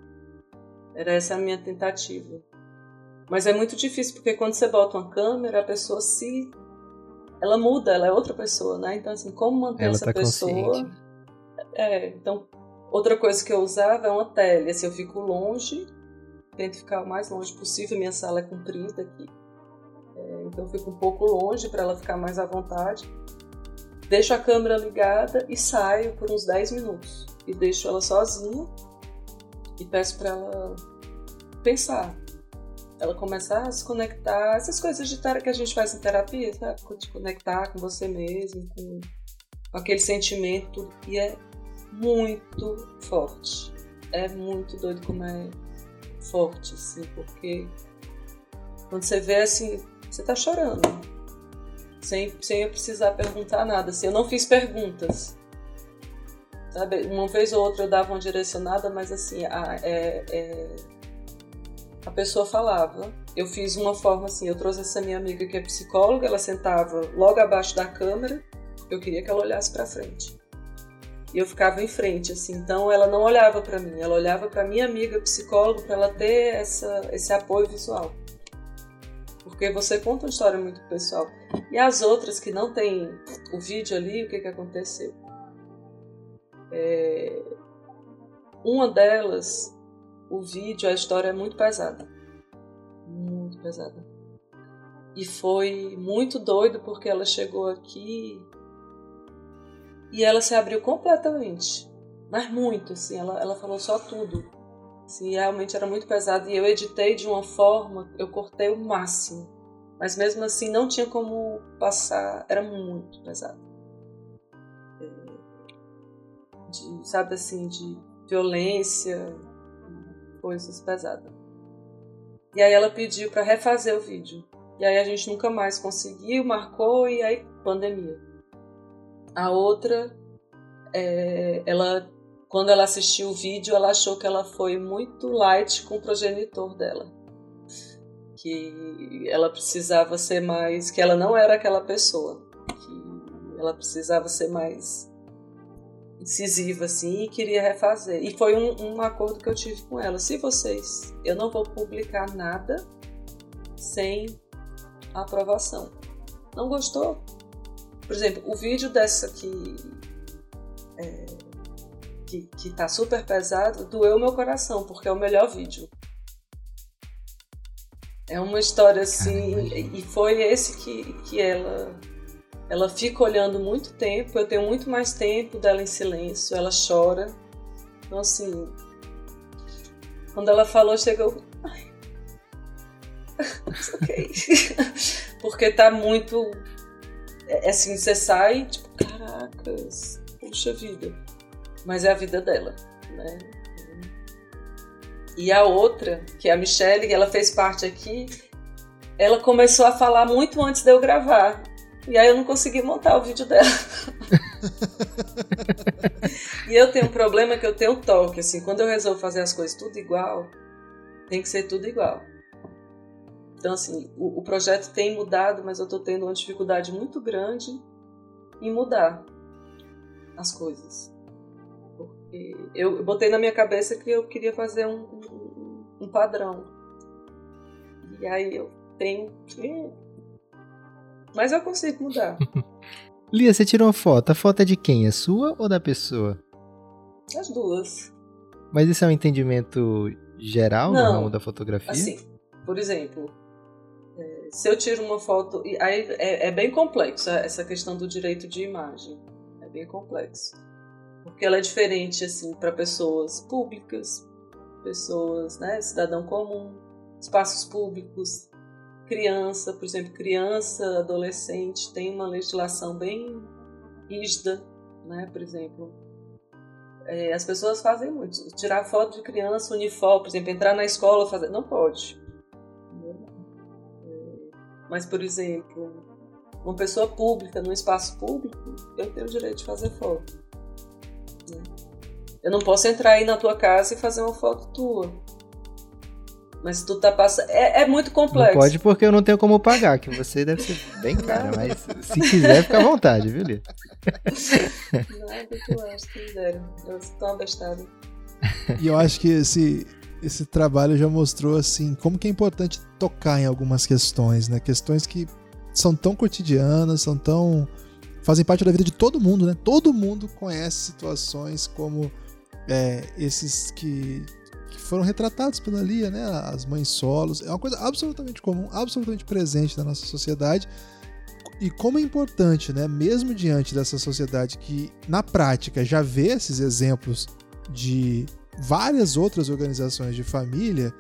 Era essa a minha tentativa. Mas é muito difícil porque quando você bota uma câmera, a pessoa se ela muda, ela é outra pessoa, né? Então assim, como manter Ela essa tá pessoa? consciente. É, então outra coisa que eu usava é uma tele, assim, eu fico longe, tento ficar o mais longe possível, minha sala é comprida aqui. É, então eu fico um pouco longe para ela ficar mais à vontade. Deixo a câmera ligada e saio por uns 10 minutos. E deixo ela sozinha e peço para ela pensar. Ela começar a se conectar, essas coisas de que a gente faz em terapia, sabe? Te conectar com você mesmo, com aquele sentimento. E é muito forte. É muito doido como é forte, assim, porque quando você vê assim, você tá chorando. Sem, sem eu precisar perguntar nada. Assim, eu não fiz perguntas. Sabe? Uma vez ou outra eu dava uma direcionada, mas assim, a, é, é- a pessoa falava. Eu fiz uma forma assim, eu trouxe essa minha amiga que é psicóloga, ela sentava logo abaixo da câmera, eu queria que ela olhasse para frente. E eu ficava em frente, assim, então ela não olhava para mim, ela olhava para minha amiga psicóloga para ela ter essa, esse apoio visual. Porque você conta uma história muito pessoal. E as outras que não tem o vídeo ali, o que, que aconteceu? É, Uma delas, o vídeo, a história é muito pesada. Muito pesada. E foi muito doido porque ela chegou aqui e ela se abriu completamente. Mas muito, assim, ela, ela falou só tudo. Assim, realmente era muito pesado. E eu editei de uma forma, eu cortei o máximo. Mas mesmo assim não tinha como passar, era muito pesado. É, De, sabe assim, de violência, coisas pesadas. E aí ela pediu para refazer o vídeo. E aí a gente nunca mais conseguiu, marcou e aí pandemia. A outra, é, ela, quando ela assistiu o vídeo, ela achou que ela foi muito light com o progenitor dela. Que ela precisava ser mais. que ela não era aquela pessoa. Que ela precisava ser mais incisiva, assim, e queria refazer. E foi um, um acordo que eu tive com ela. Se vocês. Eu não vou publicar nada sem aprovação. Não gostou? Por exemplo, o vídeo dessa que, é, que, que tá super pesado doeu meu coração, porque é o melhor vídeo. É uma história assim, Caramba. e foi esse que, que ela ela fica olhando muito tempo, eu tenho muito mais tempo dela em silêncio, ela chora. Então assim, quando ela falou, chegou, ai, (laughs) ok, (laughs) porque tá muito é assim, você sai, tipo, caracas, puxa vida. Mas é a vida dela, né? E a outra, que é a Michelle, ela fez parte aqui, ela começou a falar muito antes de eu gravar. E aí eu não consegui montar o vídeo dela. (laughs) e eu tenho um problema que eu tenho toque, assim, quando eu resolvo fazer as coisas tudo igual, tem que ser tudo igual. Então, assim, o, o projeto tem mudado, mas eu estou tendo uma dificuldade muito grande em mudar as coisas. Porque eu, eu botei na minha cabeça que eu queria fazer um, um, um padrão. E aí eu tenho que. Mas eu consigo mudar. (laughs) Lia, você tirou uma foto. A foto é de quem? É sua ou da pessoa? As duas. Mas isso é um entendimento geral no Não. ramo da fotografia? Assim, por exemplo, se eu tiro uma foto. Aí é, é bem complexo essa questão do direito de imagem. É bem complexo. Porque ela é diferente, assim, para pessoas públicas, pessoas, né, cidadão comum, espaços públicos, criança, por exemplo, criança, adolescente, tem uma legislação bem rígida, né, por exemplo. É, as pessoas fazem muito. Tirar foto de criança, uniforme, por exemplo, entrar na escola, fazer. Não pode. Mas, por exemplo, uma pessoa pública, num espaço público, eu tenho o direito de fazer foto. né? Eu não posso entrar aí na tua casa e fazer uma foto tua. Mas tu tá passando. É, é, muito complexo. Não pode porque eu não tenho como pagar, que você deve ser bem caro, (laughs) mas se quiser, fica à vontade, viu, Lito? Nada que eu acho, que zero. Eu estou abestado. E eu acho que esse, esse trabalho já mostrou assim como que é importante tocar em algumas questões, né? Questões que são tão cotidianas, são tão fazem parte da vida de todo mundo, né? Todo mundo conhece situações como é, esses que, que, foram retratados pela Lia, né? As mães solos. É uma coisa absolutamente comum, absolutamente presente na nossa sociedade. E como é importante, né? Mesmo diante dessa sociedade que, na prática, já vê esses exemplos de várias outras organizações de família,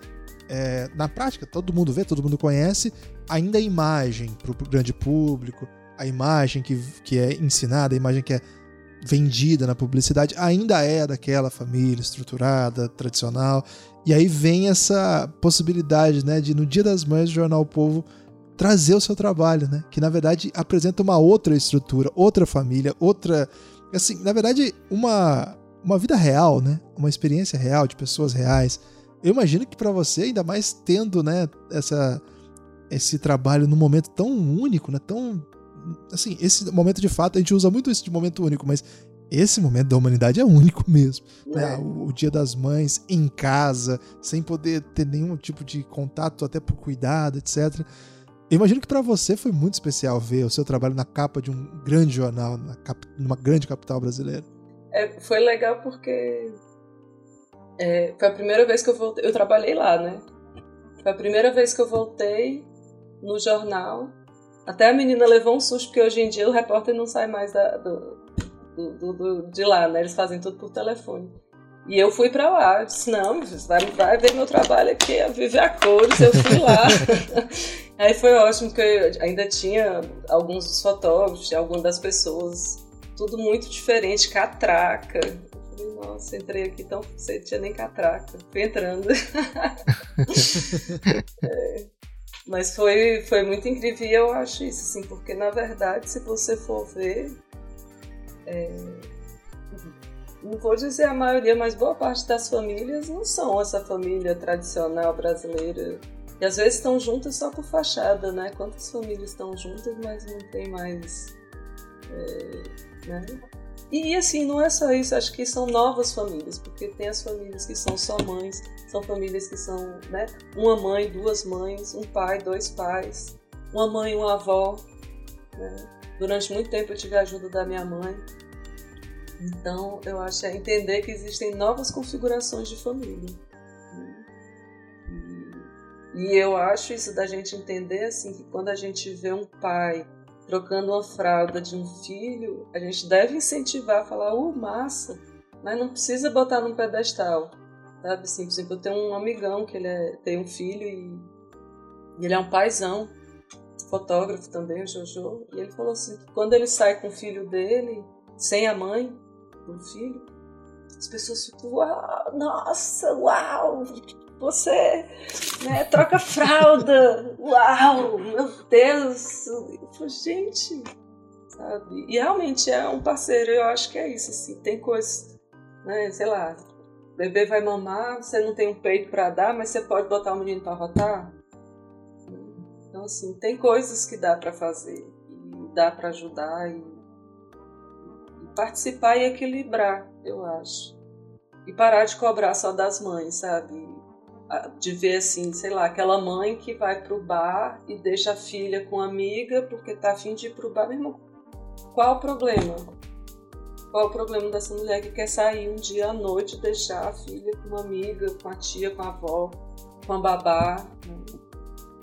é, na prática, todo mundo vê, todo mundo conhece, ainda a imagem para o grande público, a imagem que, que é ensinada, a imagem que é vendida na publicidade, ainda é daquela família estruturada, tradicional. E aí vem essa possibilidade, né, de no Dia das Mães o Jornal o Povo trazer o seu trabalho, né, que na verdade apresenta uma outra estrutura, outra família, outra, assim, na verdade uma uma vida real, né, uma experiência real de pessoas reais. Eu imagino que para você, ainda mais tendo, né, essa esse trabalho num momento tão único, né, tão assim, esse momento de fato, a gente usa muito isso de momento único, mas esse momento da humanidade é único (laughs) mesmo. Né? O, o, Dia das Mães em casa, sem poder ter nenhum tipo de contato, até por cuidado, etc. Eu imagino que para você foi muito especial ver o seu trabalho na capa de um grande jornal, na cap, numa grande capital brasileira. É, foi legal porque é, foi a primeira vez que eu voltei. Eu trabalhei lá, né? Foi a primeira vez que eu voltei no jornal até a menina levou um susto, porque hoje em dia o repórter não sai mais da, do, do, do, de lá, né? Eles fazem tudo por telefone. E eu fui pra lá, eu disse, não, vai, vai ver meu trabalho aqui, a viver a cores, eu fui lá. (laughs) Aí foi ótimo, porque eu ainda tinha alguns dos fotógrafos, algumas das pessoas, tudo muito diferente, catraca. Eu falei, nossa, entrei aqui tão. Você tinha nem catraca. Fui entrando. (laughs) é. Mas foi, foi muito incrível e eu acho isso, assim, porque na verdade, se você for ver, é, não vou dizer a maioria, mas boa parte das famílias não são essa família tradicional brasileira. E às vezes estão juntas só por fachada, né? Quantas famílias estão juntas, mas não tem mais. É, né? E assim, não é só isso, acho que são novas famílias, porque tem as famílias que são só mães, são famílias que são, né, uma mãe, duas mães, um pai, dois pais, uma mãe, uma avó. Né? Durante muito tempo eu tive a ajuda da minha mãe. Então, eu acho é entender que existem novas configurações de família. Né? E eu acho isso da gente entender assim que quando a gente vê um pai trocando uma fralda de um filho, a gente deve incentivar, falar, uh, massa, mas não precisa botar num pedestal. Sabe assim, por exemplo, eu tenho um amigão que ele é, tem um filho e, e ele é um paizão, fotógrafo também, o Jojo, e ele falou assim, quando ele sai com o filho dele, sem a mãe do filho, as pessoas ficam, uau, nossa, uau, você né, troca fralda, uau, meu Deus, eu gente, sabe? E realmente é um parceiro, eu acho que é isso, assim, tem coisas, né, sei lá, bebê vai mamar, você não tem um peito para dar, mas você pode botar o menino para rotar. Então, assim, tem coisas que dá para fazer, e dá para ajudar e, e, participar e equilibrar, eu acho. E parar de cobrar só das mães, sabe? De ver assim, sei lá, aquela mãe que vai pro bar e deixa a filha com a amiga porque tá afim de ir pro bar. Meu irmão, qual o problema? Qual o problema dessa mulher que quer sair um dia à noite e deixar a filha com uma amiga, com a tia, com a avó, com a babá?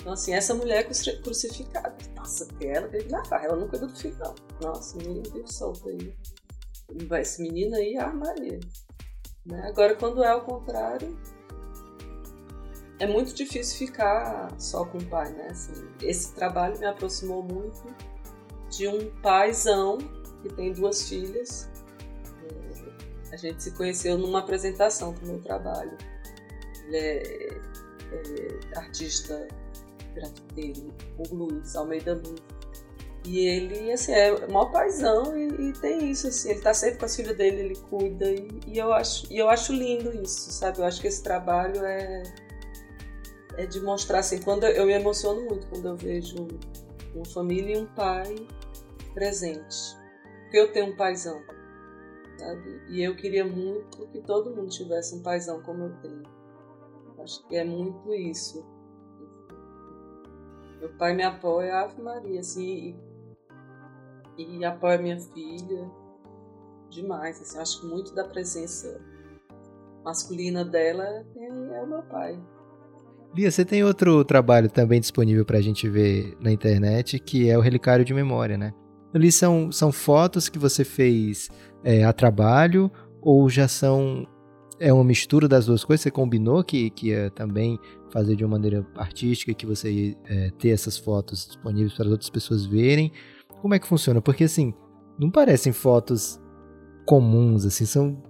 Então, assim, essa mulher é crucificada. Nossa, ela teve na farra, ela não cuida do filho, não. Nossa, menino vive solto aí. Esse menino aí é a Maria. Né? Agora, quando é o contrário, é muito difícil ficar só com o pai, né? Assim, esse trabalho me aproximou muito de um paizão que tem duas filhas a gente se conheceu numa apresentação do meu trabalho. Ele é, é artista grafiteiro, o Luiz Almeida Luz. E ele, assim, é maior paizão e, e, tem isso, assim, ele tá sempre com as filhas dele, ele cuida e, e, eu acho, e eu acho lindo isso, sabe? Eu acho que esse trabalho é, é de mostrar assim, quando eu, me emociono muito quando eu vejo uma família e um pai presente. Porque eu tenho um paizão, sabe? E eu queria muito que todo mundo tivesse um paizão como eu tenho. Acho que é muito isso. Meu pai me apoia, Ave Maria, assim, e, e apoia minha filha demais. Assim, acho que muito da presença masculina dela é, é o meu pai. Lia, você tem outro trabalho também disponível para a gente ver na internet, que é o Relicário de Memória, né? Ali são, são fotos que você fez é, a trabalho ou já são é uma mistura das duas coisas? Você combinou que, que ia também fazer de uma maneira artística, que você ia é, ter essas fotos disponíveis para outras pessoas verem? Como é que funciona? Porque assim, não parecem fotos comuns, assim, são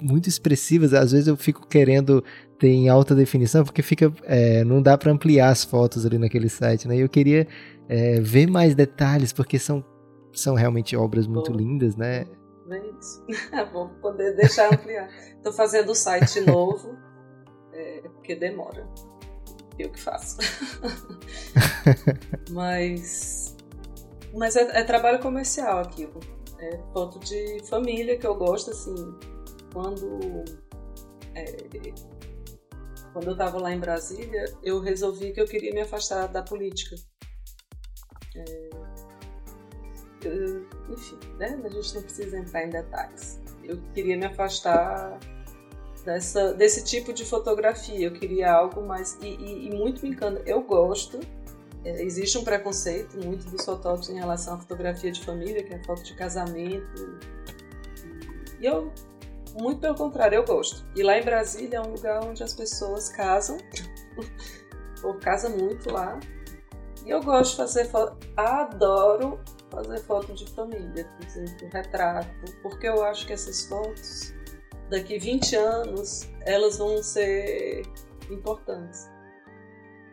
muito expressivas. Às vezes eu fico querendo ter em alta definição, porque fica, é, não dá para ampliar as fotos ali naquele site, né? Eu queria é, ver mais detalhes, porque são, são realmente obras muito Bom, lindas, né? É isso. (laughs) Vou poder deixar ampliar. Estou fazendo o site novo, é, porque demora. Eu que faço. (laughs) mas mas é, é, trabalho comercial aquilo. É foto de família que eu gosto, assim. Quando. É, quando eu estava lá em Brasília, eu resolvi que eu queria me afastar da política. É, eu, enfim, né? A gente não precisa entrar em detalhes. Eu queria me afastar dessa, desse tipo de fotografia. Eu queria algo mais. E, e, e muito me encanta. Eu gosto é, existe um preconceito muito dos fotógrafos em relação à fotografia de família, que é foto de casamento. E eu, muito pelo contrário, eu gosto. E lá em Brasília é um lugar onde as pessoas casam, (laughs) ou casa muito lá. E eu gosto de fazer foto, adoro fazer foto de família, por exemplo, retrato, porque eu acho que essas fotos, daqui 20 anos, elas vão ser importantes.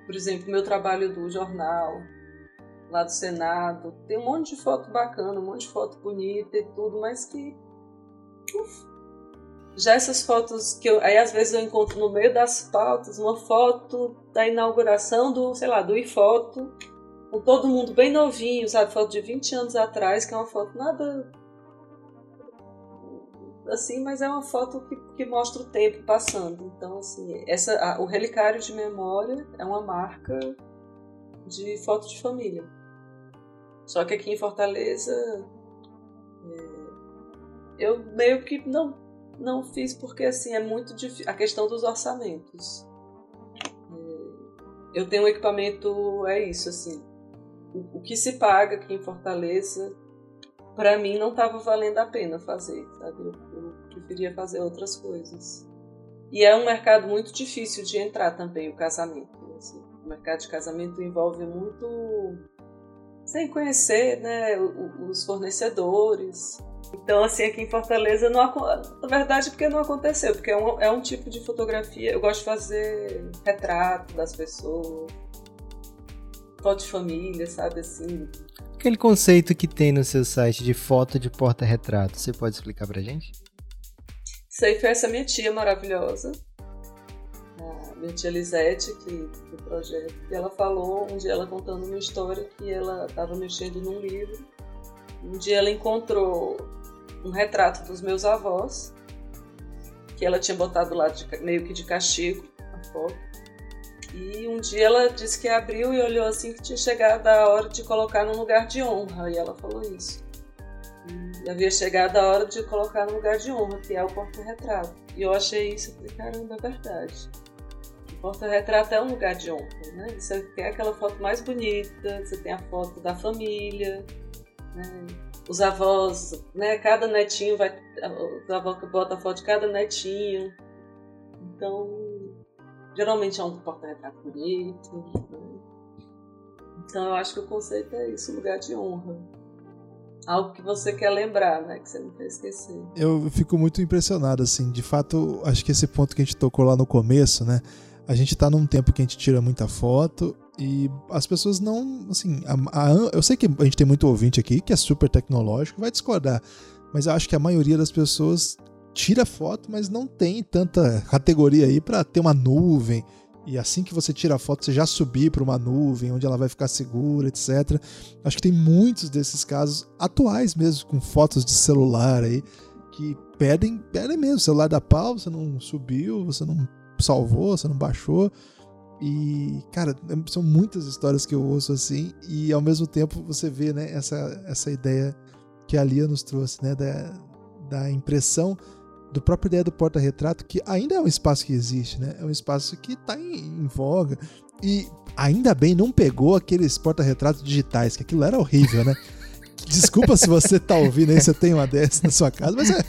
Por exemplo, meu trabalho do jornal, lá do Senado, tem um monte de foto bacana, um monte de foto bonita e tudo, mas que. Uf, já essas fotos que eu. Aí às vezes eu encontro no meio das pautas uma foto da inauguração do, sei lá, do iFoto, com todo mundo bem novinho, sabe? Foto de 20 anos atrás, que é uma foto nada assim, mas é uma foto que, que mostra o tempo passando. Então, assim, essa, a, o relicário de memória é uma marca de foto de família. Só que aqui em Fortaleza é, eu meio que não, não fiz porque assim é muito difícil. A questão dos orçamentos. É, eu tenho um equipamento, é isso, assim. O, o que se paga aqui em Fortaleza para mim não estava valendo a pena fazer, sabe? Eu, eu, preferia fazer outras coisas. E é um mercado muito difícil de entrar também, o casamento. Assim. O mercado de casamento envolve muito sem conhecer né, os fornecedores. Então, assim, aqui em Fortaleza, não, na verdade, porque não aconteceu, porque é um, é um tipo de fotografia. Eu gosto de fazer retrato das pessoas, foto de família, sabe, assim, aquele conceito que tem no seu site de foto de porta-retrato. Você pode explicar pra gente? Isso aí foi essa minha tia maravilhosa, a minha tia Lisete, que do projeto, e ela falou, um dia ela contando uma história que ela estava mexendo num livro. Um dia ela encontrou um retrato dos meus avós, que ela tinha botado lá de, meio que de castigo, a foto. E um dia ela disse que abriu e olhou assim que tinha chegado a hora de colocar num lugar de honra. E ela falou isso. E havia chegado a hora de colocar no lugar de honra, que é o porta-retrato. E eu achei isso, eu falei, caramba, é verdade. O porta-retrato é um lugar de honra, né? Você tem aquela foto mais bonita, você tem a foto da família, né? Os avós, né? Cada netinho vai. Os avós que botam a foto de cada netinho. Então, Geralmente é um porta-retrato bonito. Né? Então eu acho que o conceito é isso, lugar de honra. Algo que você quer lembrar, né? Que você não quer esquecer. Eu fico muito impressionado, assim. De fato, acho que esse ponto que a gente tocou lá no começo, né? A gente tá num tempo que a gente tira muita foto e as pessoas não, assim, a, a, eu sei que a gente tem muito ouvinte aqui que é super tecnológico, vai discordar, mas eu acho que a maioria das pessoas tira foto, mas não tem tanta categoria aí para ter uma nuvem e assim que você tira a foto, você já subir para uma nuvem onde ela vai ficar segura, etc. Acho que tem muitos desses casos atuais mesmo, com fotos de celular aí, que pedem, pedem mesmo. O celular da pau, você não subiu, você não salvou, você não baixou. E, cara, são muitas histórias que eu ouço assim, e ao mesmo tempo você vê né, essa, essa ideia que a Lia nos trouxe, né, da, da impressão do próprio ideia do porta-retrato, que ainda é um espaço que existe, né? É um espaço que está em, em, voga. E ainda bem não pegou aqueles porta-retratos digitais, que aquilo era horrível, né? (laughs) Desculpa se você tá ouvindo aí, você tem uma dessas na sua casa, mas é.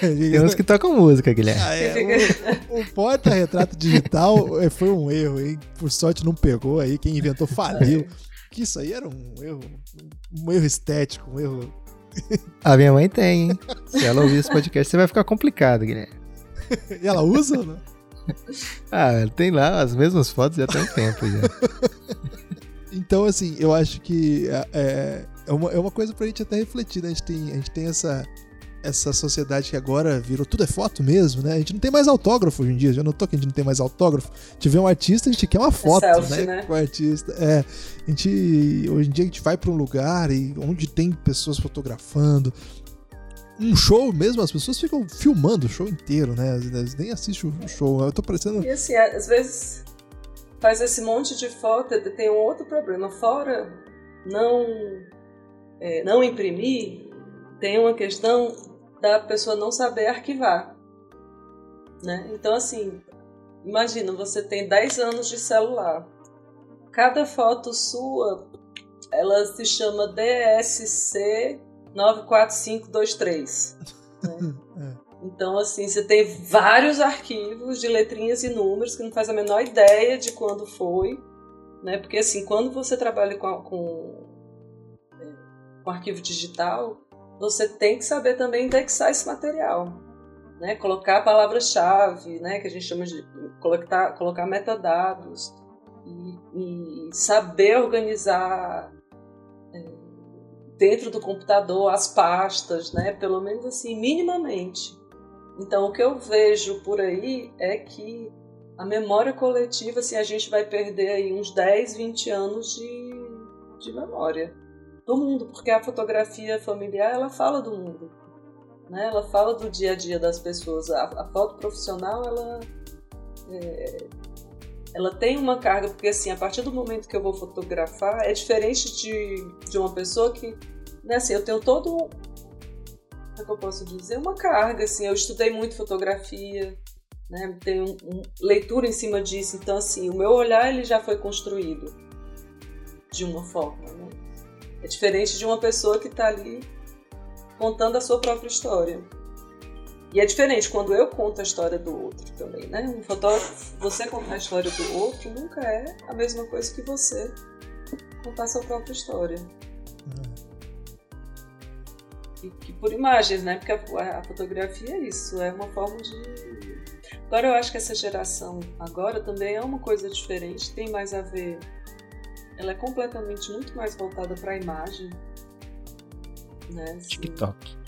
Tem uns que tocam música, Guilherme. Ah, é, o, o porta-retrato digital é, foi um erro, hein? Por sorte não pegou aí, quem inventou faliu. Que isso aí era um erro, um erro estético, um erro a minha mãe tem, hein? Se ela ouvir esse podcast, você vai ficar complicado, Guilherme. E ela usa ou não? Ah, tem lá as mesmas fotos já tem um tempo já. Então, assim, eu acho que é, é, é, uma, é uma coisa pra gente até refletir, né? A gente tem, a gente tem essa, essa sociedade que agora virou tudo é foto mesmo, né? A gente não tem mais autógrafo hoje em dia. Já notou que a gente não tem mais autógrafo? Vê um artista, a gente quer uma foto, é selfie, né? né? Com o artista. É. A gente. Hoje em dia a gente vai para um lugar e onde tem pessoas fotografando. Um show mesmo, as pessoas ficam filmando o show inteiro, né? Eles nem assistem o show. Eu tô parecendo. E assim, às vezes faz esse monte de foto, tem um outro problema. Fora não, é, não imprimir, tem uma questão da pessoa não saber arquivar. Né? Então, assim, imagina, você tem 10 anos de celular. Cada foto sua, ela se chama DSC 94523. Né? (laughs) É. Então, assim, você tem vários arquivos de letrinhas e números que não faz a menor ideia de quando foi, né? Porque, assim, quando você trabalha com, com, com arquivo digital, você tem que saber também indexar esse material. Né? Colocar palavras-chave, né? que a gente chama de colocar, colocar metadados e, e saber organizar é, dentro do computador as pastas, né? pelo menos assim, minimamente. Então, o que eu vejo por aí é que a memória coletiva, assim, a gente vai perder aí uns 10, 20 anos de, de memória do mundo, porque a fotografia familiar ela fala do mundo, né? Ela fala do dia a dia das pessoas. A, a foto profissional ela é, ela tem uma carga porque assim a partir do momento que eu vou fotografar é diferente de, de uma pessoa que né, assim eu tenho todo como é que eu posso dizer uma carga assim eu estudei muito fotografia né tenho um, um, leitura em cima disso então assim o meu olhar ele já foi construído de uma forma né? É diferente de uma pessoa que está ali contando a sua própria história. E é diferente quando eu conto a história do outro também, né? Um fotógrafo, você contar a história do outro nunca é a mesma coisa que você contar a sua própria história. E, que por imagens, né? Porque a, a, fotografia é isso, é uma forma de. Agora eu acho que essa geração agora também é uma coisa diferente, tem mais a ver ela é completamente muito mais voltada para a imagem. Né? Assim, TikTok.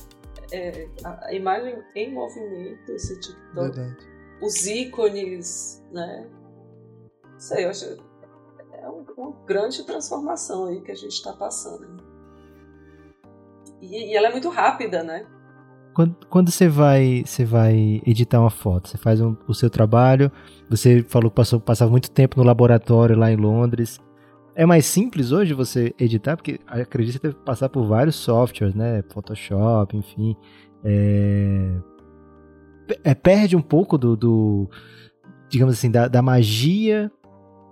É, a, imagem em movimento, esse TikTok. Verdade. Os ícones, né? Não sei, eu acho. É um, uma grande transformação aí que a gente está passando. E, e, ela é muito rápida, né? Quando, quando você vai você vai editar uma foto, você faz um, o seu trabalho, você falou que passou, passava muito tempo no laboratório lá em Londres. É mais simples hoje você editar, porque acredito que você deve passar por vários softwares, né? Photoshop, enfim. É... É, perde um pouco do, do digamos assim, da, da magia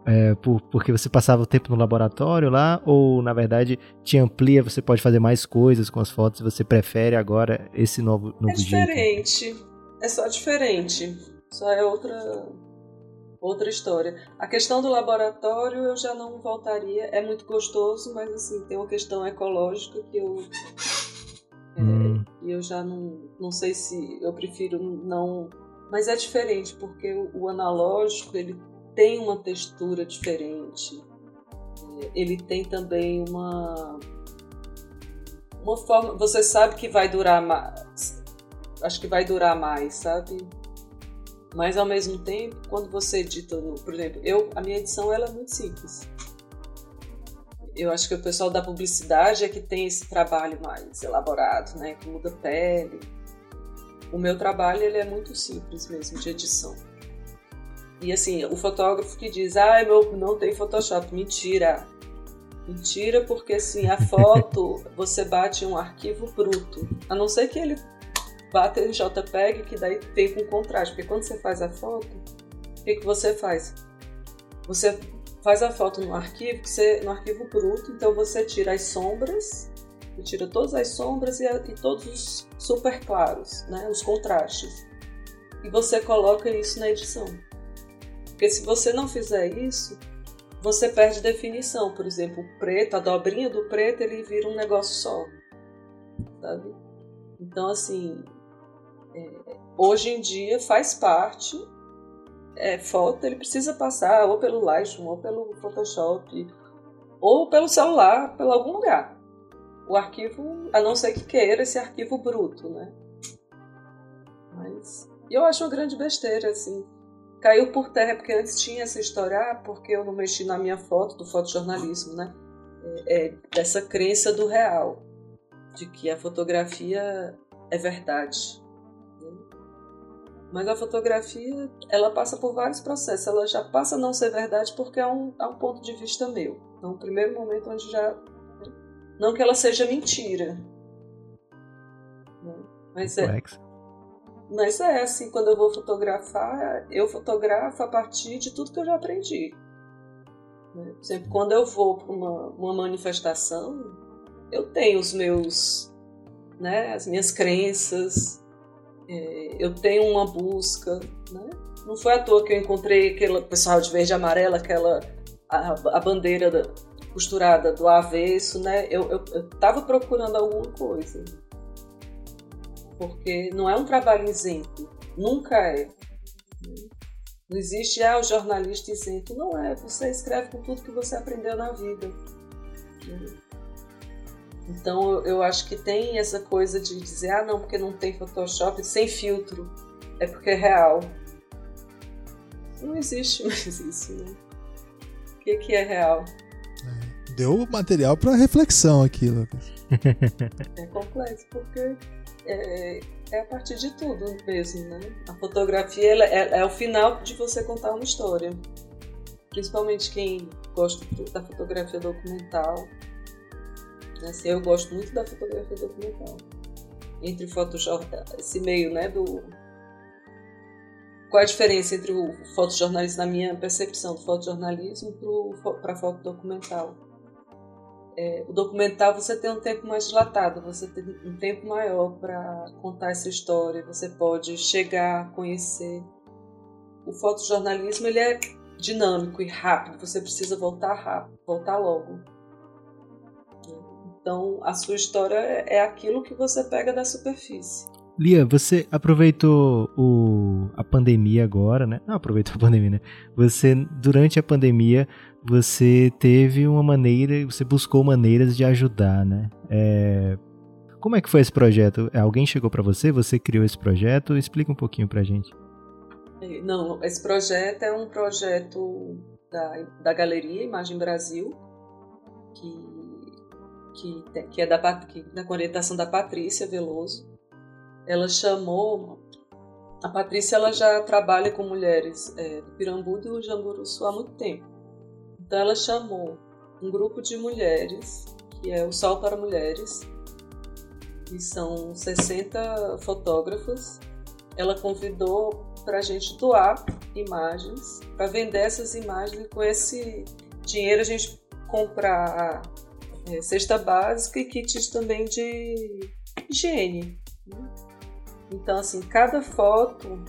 é, por, porque você passava o tempo no laboratório lá, ou na verdade te amplia, você pode fazer mais coisas com as fotos e você prefere agora esse novo, novo É diferente, jeito? é só diferente, só é outra outra história. A questão do laboratório eu já não voltaria, é muito gostoso, mas assim, tem uma questão ecológica que eu é, hum. eu já não, não sei se eu prefiro não, mas é diferente porque o, o analógico ele tem uma textura diferente, é, ele tem também uma uma forma, você sabe que vai durar mais, acho que vai durar mais, sabe? Mas ao mesmo tempo, quando você edita, no, por exemplo, eu a minha edição ela é muito simples. Eu acho que o pessoal da publicidade é que tem esse trabalho mais elaborado, né, que muda pele. O meu trabalho ele é muito simples mesmo de edição. E assim, o fotógrafo que diz, ah, meu, não tem Photoshop, mentira. Mentira, porque assim, a (laughs) foto você bate em um arquivo bruto. A não ser que ele bata em JPEG, que daí tem com contraste. Porque quando você faz a foto, o que, que você faz? Você faz a foto no arquivo, você, no arquivo bruto, então você tira as sombras, tira todas as sombras e, a, e todos os super claros, né, os contrastes. E você coloca isso na edição. Porque se você não fizer isso, você perde definição. Por exemplo, o preto, a dobrinha do preto, ele vira um negócio só. Sabe? Então, assim, hoje em dia faz parte. É, foto, ele precisa passar ou pelo Lightroom, ou pelo Photoshop, ou pelo celular, pelo algum lugar. O arquivo, a não ser que queira esse arquivo bruto, né? Mas eu acho uma grande besteira, assim caiu por terra, porque antes tinha essa história, ah, porque eu não mexi na minha foto, do fotojornalismo, né? É, é, dessa crença do real, de que a fotografia é verdade. Mas a fotografia, ela passa por vários processos, ela já passa a não ser verdade porque é um, é um ponto de vista meu. Então, o primeiro momento onde já... Não que ela seja mentira, né? mas é... Mas é assim, quando eu vou fotografar, eu fotografo a partir de tudo que eu já aprendi. Né? Exemplo, quando eu vou para uma, uma manifestação, eu tenho os meus, né, as minhas crenças, é, eu tenho uma busca, né? Não foi à toa que eu encontrei aquele pessoal de verde e amarelo, aquela a, a bandeira da, costurada do avesso, né? Eu, eu tava procurando alguma coisa porque não é um trabalho isento, nunca é. Não existe, ah, o jornalista isento. Não é, você escreve com tudo que você aprendeu na vida. Então eu acho que tem essa coisa de dizer, ah, não, porque não tem Photoshop sem filtro, é porque é real. Não existe (laughs) mais isso, né? O que, que é real? É, deu material para reflexão aqui, Lucas. É complexo, porque é, é a partir de tudo mesmo, né? A fotografia ela, é, é o final de você contar uma história. Principalmente quem gosta da fotografia documental. Né? Assim, eu gosto muito da fotografia documental. Entre fotojornal, esse meio, né, do... Qual a diferença entre o fotojornalismo, na minha percepção do fotojornalismo, para a foto documental? é, o documental você tem um tempo mais dilatado, você tem um tempo maior para contar essa história, você pode chegar, conhecer. O fotojornalismo ele é dinâmico e rápido, você precisa voltar rápido, voltar logo. Então a sua história é aquilo que você pega da superfície. Lia, você aproveitou o, a pandemia agora, né? Não aproveitou a pandemia, né? Você, durante a pandemia, você teve uma maneira, você buscou maneiras de ajudar, né? É, como é que foi esse projeto? Alguém chegou para você? Você criou esse projeto? Explica um pouquinho pra gente. Não, esse projeto é um projeto da, da Galeria Imagem Brasil, que, que, que é da, que, da orientação da Patrícia Veloso ela chamou. A Patrícia ela já trabalha com mulheres é, do Pirambu e do Jamburuçu há muito tempo. Então ela chamou um grupo de mulheres, que é o Sol para Mulheres, e são 60 fotógrafas. Ela convidou para a gente doar imagens, para vender essas imagens e com esse dinheiro a gente comprar é, cesta básica e kits também de higiene. Né? Então, assim, cada foto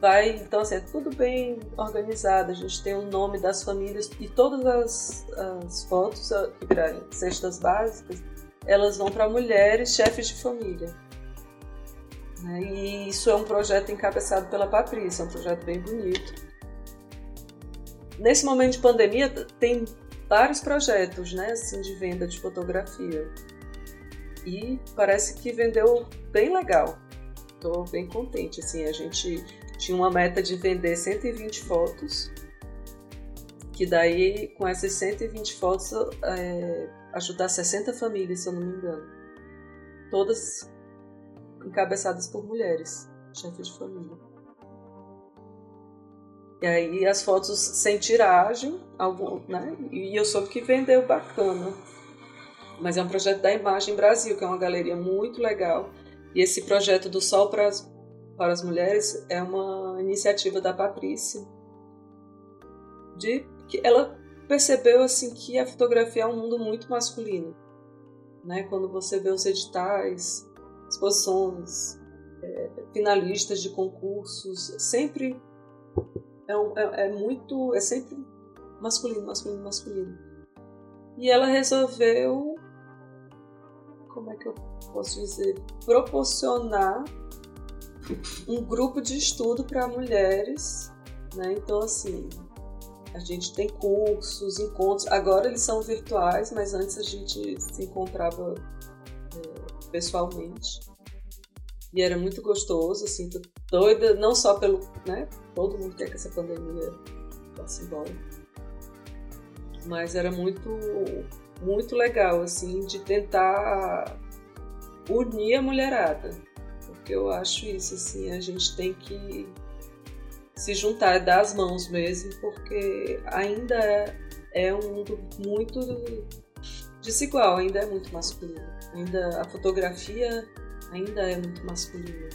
vai. Então, assim, é tudo bem organizado. A gente tem o nome das famílias e todas as, as fotos que cestas básicas, elas vão para mulheres chefes de família. Né? E isso é um projeto encabeçado pela Patrícia, é um projeto bem bonito. Nesse momento de pandemia, tem vários projetos né, assim, de venda de fotografia. E parece que vendeu bem legal estou bem contente. Assim, a gente tinha uma meta de vender 120 fotos, que daí com essas 120 fotos é, ajudar 60 famílias, se eu não me engano. Todas encabeçadas por mulheres, chefes de família. E aí as fotos sem tiragem, algum, né? E eu soube que vendeu bacana. Mas é um projeto da Imagem Brasil, que é uma galeria muito legal. E esse projeto do Sol para as, para as Mulheres é uma iniciativa da Patrícia. De que ela percebeu assim que a fotografia é um mundo muito masculino. Né? Quando você vê os editais, exposições, é, finalistas de concursos, sempre é, é, é, muito, é sempre masculino, masculino, masculino. E ela resolveu, como é que eu posso dizer, proporcionar um grupo de estudo para mulheres, né? Então assim, a gente tem cursos, encontros. Agora eles são virtuais, mas antes a gente se encontrava é, pessoalmente. E era muito gostoso, assim, tô doida, não só pelo, né, todo mundo quer que essa pandemia passe embora. Mas era muito, muito legal, assim, de tentar unir a mulherada. Porque eu acho isso, assim, a gente tem que se juntar, dar as mãos mesmo, porque ainda é, é um mundo muito desigual, ainda é muito masculino. Ainda a fotografia ainda é muito masculina.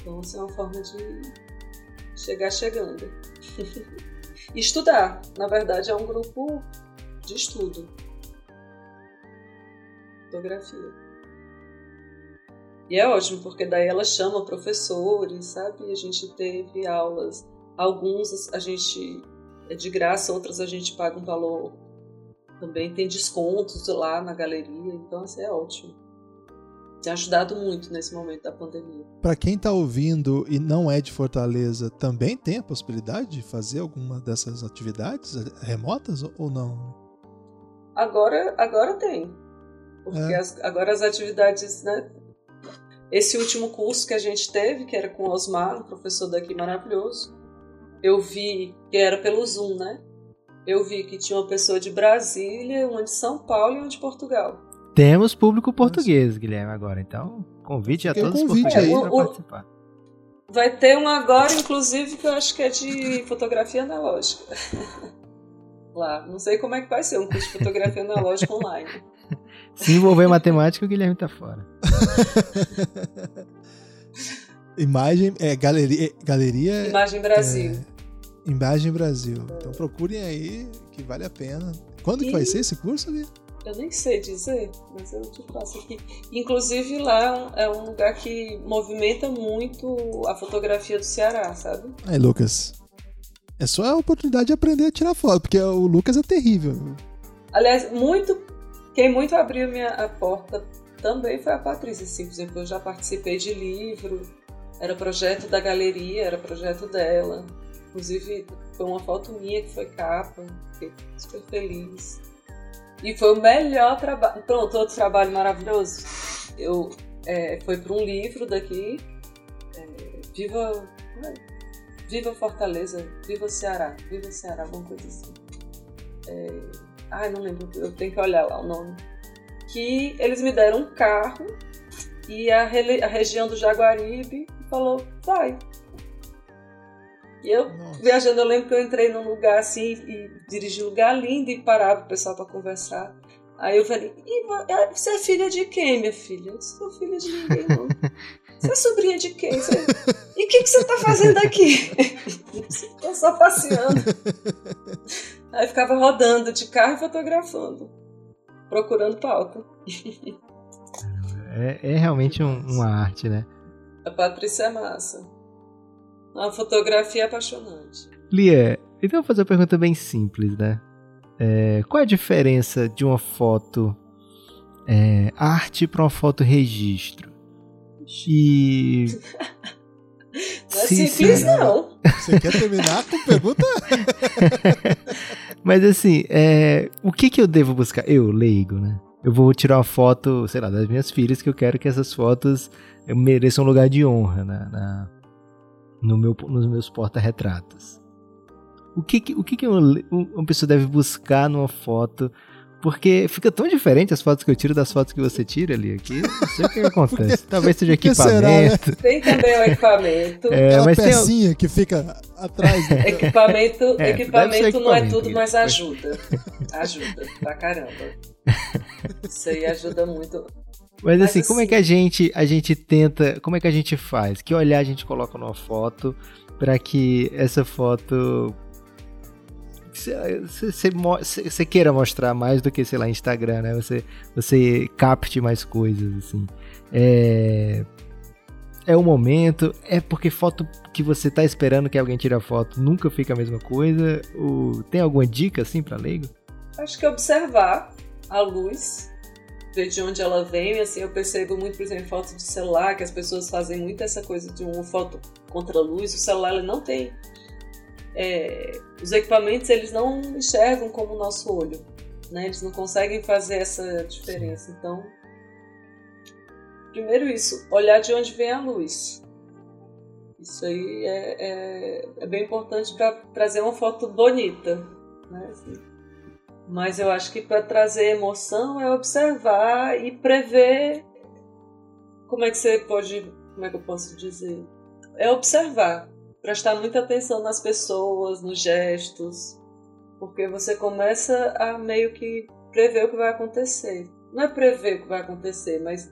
Então, essa é uma forma de chegar chegando. (laughs) Estudar, na verdade, é um grupo de estudo. Fotografia. E é ótimo, porque daí ela chama professores, sabe? A gente teve aulas. Alguns a gente é de graça, outras a gente paga um valor também tem descontos lá na galeria, então isso assim, é ótimo. Tem ajudado muito nesse momento da pandemia. Para quem está ouvindo e não é de Fortaleza, também tem a possibilidade de fazer alguma dessas atividades remotas ou não? Agora, agora tem. Porque é. as, agora as atividades, né? Esse último curso que a gente teve, que era com o Osmar, um professor daqui maravilhoso, eu vi que era pelo Zoom, né? eu vi que tinha uma pessoa de Brasília, uma de São Paulo e uma de Portugal. Temos público português, Guilherme, agora. Então, convite a todos os portugueses para participar. Vai ter um agora, inclusive, que eu acho que é de fotografia analógica. (laughs) Lá. Não sei como é que vai ser um curso de fotografia analógica online. (laughs) Se envolver matemática, o Guilherme tá fora. (laughs) Imagem, é, galeria, galeria. Imagem Brasil. É, Imagem Brasil. Então procurem aí, que vale a pena. Quando e... que vai ser esse curso ali? Eu nem sei dizer, mas eu te passo aqui. Inclusive lá é um lugar que movimenta muito a fotografia do Ceará, sabe? Aí, Lucas. É só a oportunidade de aprender a tirar foto, porque o Lucas é terrível. Aliás, muito. Quem muito abriu minha, a porta também foi a Patrícia. Assim, por exemplo, eu já participei de livro, era projeto da galeria, era projeto dela. Inclusive, foi uma foto minha que foi capa, fiquei super feliz. E foi o melhor trabalho. Pronto, outro trabalho maravilhoso. Eu é, foi para um livro daqui. É, Viva. Viva Fortaleza, Viva Ceará, Viva Ceará, alguma coisa assim. É, ai, não lembro, eu tenho que olhar lá o nome. Que eles me deram um carro e a, a região do Jaguaribe falou: vai, e eu, Nossa. viajando, eu lembro que eu entrei num lugar assim e dirigi um lugar lindo e parava o pessoal para conversar. Aí eu falei, é, você é filha de quem, minha filha? Eu não sou filha de ninguém, não. (laughs) Você é sobrinha de quem? Você... E o que, que você tá fazendo aqui? (laughs) Tô só passeando. Aí ficava rodando de carro e fotografando, procurando pauta. É, é realmente um, uma arte, né? A Patrícia é massa. Uma fotografia apaixonante. Lia, então eu vou fazer uma pergunta bem simples, né? É, qual é a diferença de uma foto é, arte para uma foto registro? E. (laughs) Não é Sim, simples, não. Você quer terminar com pergunta? (laughs) Mas assim, é, o que, que eu devo buscar? Eu, leigo, né? eu vou tirar uma foto, sei lá, das minhas filhas, que eu quero que essas fotos mereçam um lugar de honra na, na no meu, nos meus porta-retratos. O que, o que, que uma, uma pessoa deve buscar numa foto porque fica tão diferente as fotos que eu tiro das fotos que você tira ali aqui. Não sei o que (laughs) acontece. Porque, Talvez seja equipamento. Será, né? (laughs) Tem também o equipamento. É, Aquela mas pecinha tem... que fica atrás. Né? (laughs) Equipamento, é, equipamento não é tudo, mas ajuda. Ajuda pra caramba. Isso aí ajuda muito. Mas, mas assim, assim, como é que a gente, a gente tenta, como é que a gente faz? Que olhar a gente coloca numa foto para que essa foto você queira mostrar mais do que, sei lá, Instagram, né? Você, você capte mais coisas, assim. É, é o momento, é porque foto que você tá esperando que alguém tire a foto nunca fica a mesma coisa? Ou tem alguma dica, assim, pra leigo? Acho que observar a luz, de onde ela vem, assim, eu percebo muito, por exemplo, fotos de celular, que as pessoas fazem muito essa coisa de uma foto contra a luz, o celular ele não tem é, os equipamentos eles não enxergam como o nosso olho, né? Eles não conseguem fazer essa diferença. Então, primeiro isso, olhar de onde vem a luz. Isso aí é, é, é bem importante para trazer uma foto bonita, né? Assim. Mas eu acho que para trazer emoção é observar e prever. Como é que você pode, como é que eu posso dizer? É observar prestar muita atenção nas pessoas, nos gestos, porque você começa a meio que prever o que vai acontecer. Não é prever o que vai acontecer, mas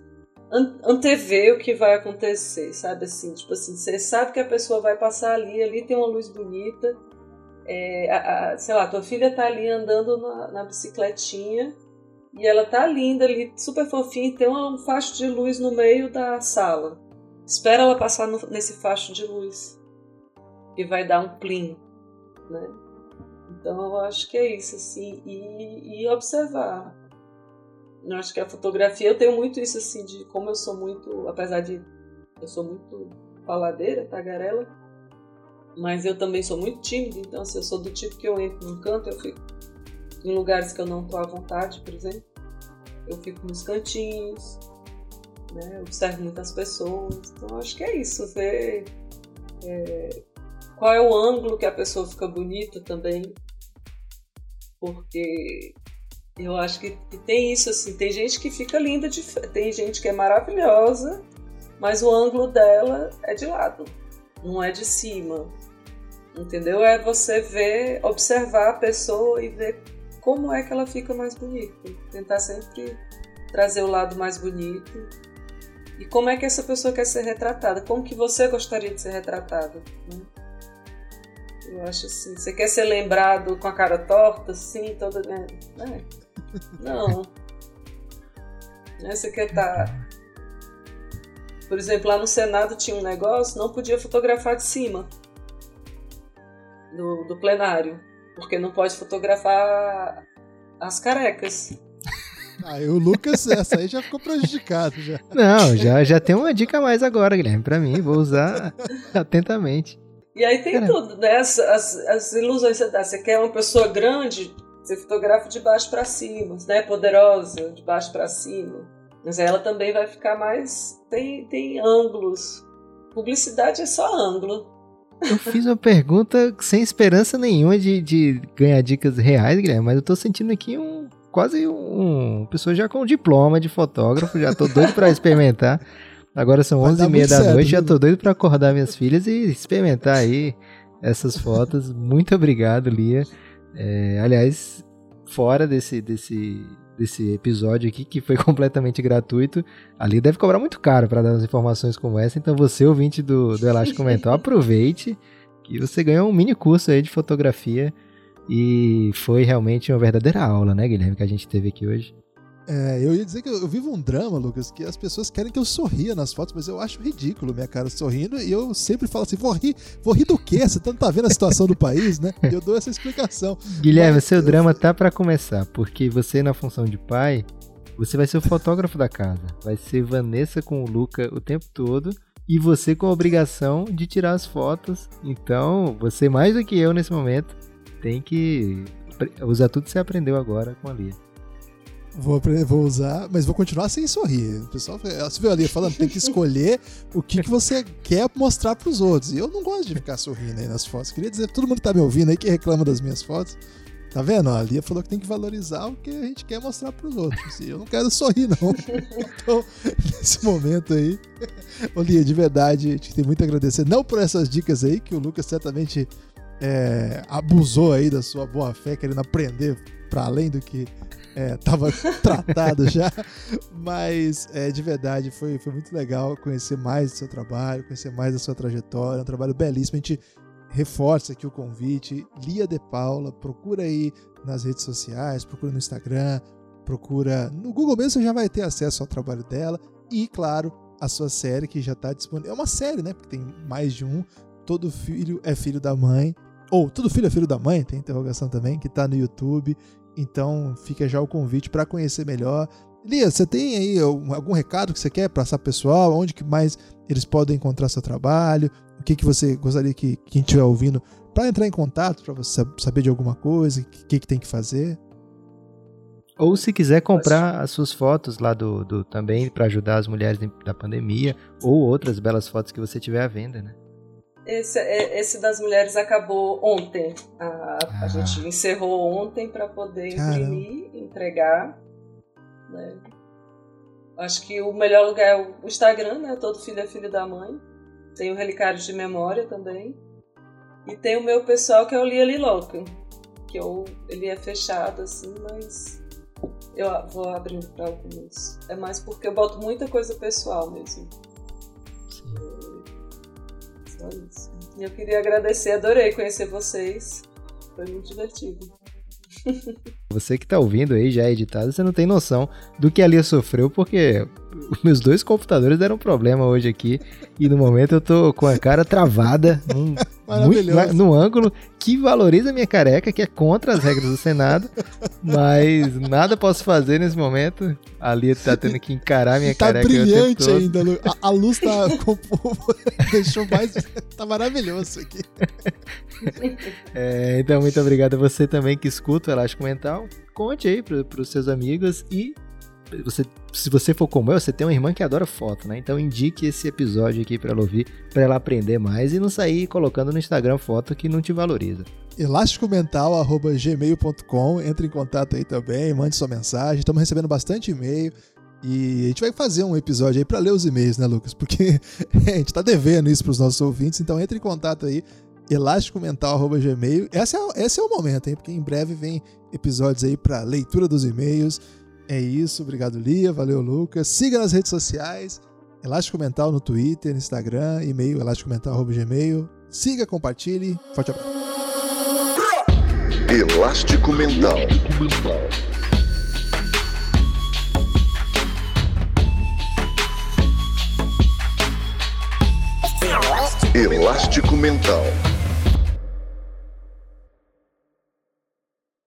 antever o que vai acontecer, sabe assim? Tipo assim, você sabe que a pessoa vai passar ali, ali tem uma luz bonita, é, a, a, sei lá, tua filha tá ali andando na, na, bicicletinha e ela tá linda ali, super fofinha, e tem um facho de luz no meio da sala. Espera ela passar no, nesse facho de luz e vai dar um plim, né? Então eu acho que é isso, assim, e, e observar. Eu acho que a fotografia, eu tenho muito isso, assim, de como eu sou muito, apesar de eu sou muito faladeira, tagarela, mas eu também sou muito tímida, então se assim, eu sou do tipo que eu entro num canto, eu fico em lugares que eu não estou à vontade, por exemplo, eu fico nos cantinhos, né, observo muitas pessoas, então acho que é isso, ver é, qual é o ângulo que a pessoa fica bonita também. Porque eu acho que, que tem isso assim, tem gente que fica linda, de, tem gente que é maravilhosa, mas o ângulo dela é de lado, não é de cima. Entendeu? É você ver, observar a pessoa e ver como é que ela fica mais bonita. Tentar sempre trazer o lado mais bonito. E como é que essa pessoa quer ser retratada? Como que você gostaria de ser retratada? Né? Eu acho assim, você quer ser lembrado com a cara torta, assim, toda. Né? Não. (laughs) Né? Você quer estar. Tá... Por exemplo, lá no Senado tinha um negócio, não podia fotografar de cima do, do plenário, porque não pode fotografar as carecas. (laughs) Ah, o Lucas, essa aí já ficou prejudicado já. Não, já, já tem uma dica a mais agora, Guilherme, para mim, vou usar (laughs) atentamente. E aí tem Caramba. tudo, né? As, as, as, ilusões você dá. Você quer uma pessoa grande, você fotografa de baixo para cima, né? Poderosa, de baixo para cima. Mas ela também vai ficar mais. Tem, tem ângulos. Publicidade é só ângulo. Eu fiz uma pergunta sem esperança nenhuma de, de ganhar dicas reais, Guilherme, mas eu tô sentindo aqui um. Quase um. Pessoa já com diploma de fotógrafo, já tô doido para experimentar. Agora são 11h30 da certo, noite, já tô doido para acordar minhas filhas e experimentar aí essas fotos. Muito obrigado, Lia. É, aliás, fora desse, desse, desse episódio aqui, que foi (laughs) completamente gratuito, a Lia deve cobrar muito caro para dar as informações como essa. Então, você, ouvinte do, do Elástico (laughs) Mental, aproveite que você ganhou um mini curso aí de fotografia. E foi realmente uma verdadeira aula, né, Guilherme, que a gente teve aqui hoje. É, eu ia dizer que eu, eu, vivo um drama, Lucas, que as pessoas querem que eu sorria nas fotos, mas eu acho ridículo minha cara sorrindo e eu sempre falo assim: vou rir, vou rir do quê? Você não tá vendo a situação do país, né? E eu dou essa explicação. (laughs) Guilherme, mas, seu eu... drama tá para começar, porque você, na função de pai, você vai ser o fotógrafo da casa. Vai ser Vanessa com o Luca o tempo todo e você com a obrigação de tirar as fotos. Então, você mais do que eu nesse momento tem que usar tudo que você aprendeu agora com a Lia. Vou, vou usar, mas vou continuar sem sorrir. O pessoal, você viu ali falando, tem que escolher o que, que você quer mostrar para os outros. E eu não gosto de ficar sorrindo aí nas fotos. Queria dizer, todo mundo que tá me ouvindo aí que reclama das minhas fotos, Tá vendo? A Lia falou que tem que valorizar o que a gente quer mostrar pros outros. E eu não quero sorrir, não. (laughs) Então, nesse momento aí. Ô, Lia, de verdade, a gente tem muito a agradecer. Não por essas dicas aí, que o Lucas certamente é, abusou aí da sua boa fé, querendo aprender para além do que estava é, (laughs) tratado já. Mas, é, de verdade, foi, foi muito legal conhecer mais do seu trabalho, conhecer mais da sua trajetória. É um trabalho belíssimo. A gente reforça aqui o convite. Lia de Paula, procura aí nas redes sociais, procura no Instagram, procura no Google mesmo, você já vai ter acesso ao trabalho dela. E, claro, a sua série que já está disponível. É uma série, né? Porque tem mais de um. Todo filho é filho da mãe. Ou todo filho é filho da mãe, tem interrogação também, que está no YouTube. Então fica já o convite para conhecer melhor. Lia, você tem aí algum recado que você quer passar pessoal? Onde que mais eles podem encontrar seu trabalho? O que, que você gostaria que quem estiver ouvindo para entrar em contato, para você saber de alguma coisa, o que, que tem que fazer? Ou se quiser comprar as suas fotos lá do, do também para ajudar as mulheres da pandemia, ou outras belas fotos que você tiver à venda, né? Esse, é, esse das mulheres acabou ontem. A, ah. a gente encerrou ontem para poder imprimir, entregar. Né? Acho que o melhor lugar é o Instagram, né? Todo filho é filho da mãe. Tem o Relicário de Memória também. E tem o meu pessoal que é o Lia Liloca. Que eu, ele é fechado assim, mas eu vou abrindo para alguns. É mais porque eu boto muita coisa pessoal mesmo. Sim. Só isso. E eu queria agradecer, adorei conhecer vocês. Foi muito divertido. (laughs) Você que tá ouvindo aí já é editado, você não tem noção do que a Lia sofreu, porque meus dois computadores deram problema hoje aqui e no momento eu tô com a cara travada (laughs) num, muito, num ângulo que valoriza a minha careca, que é contra as regras do Senado, mas nada posso fazer nesse momento. A Lia tá tendo que encarar minha tá careca. Tá brilhante ainda, a, a, luz tá (laughs) (laughs) deixou mais tá maravilhoso aqui. É, então muito obrigado a você também que escuta o Elástico Mental. Conte aí para os seus amigos e você, se você for como eu, você tem uma irmã que adora foto, né? Então indique esse episódio aqui para ela ouvir, para ela aprender mais e não sair colocando no Instagram foto que não te valoriza. elasticomental@gmail.com, entre em contato aí também, mande sua mensagem. Estamos recebendo bastante e-mail. E a gente vai fazer um episódio aí para ler os e-mails, né, Lucas? Porque (laughs) a gente tá devendo isso para os nossos ouvintes, então entre em contato aí elasticomental@gmail. Esse é, esse é o momento, hein? Porque em breve vem episódios aí para leitura dos e-mails. É isso, obrigado Lia, valeu Lucas. Siga nas redes sociais, Elástico Mental no Twitter, no Instagram, e-mail elasticomental@gmail. Siga, compartilhe. Forte abraço. Elástico Mental. Elástico Mental.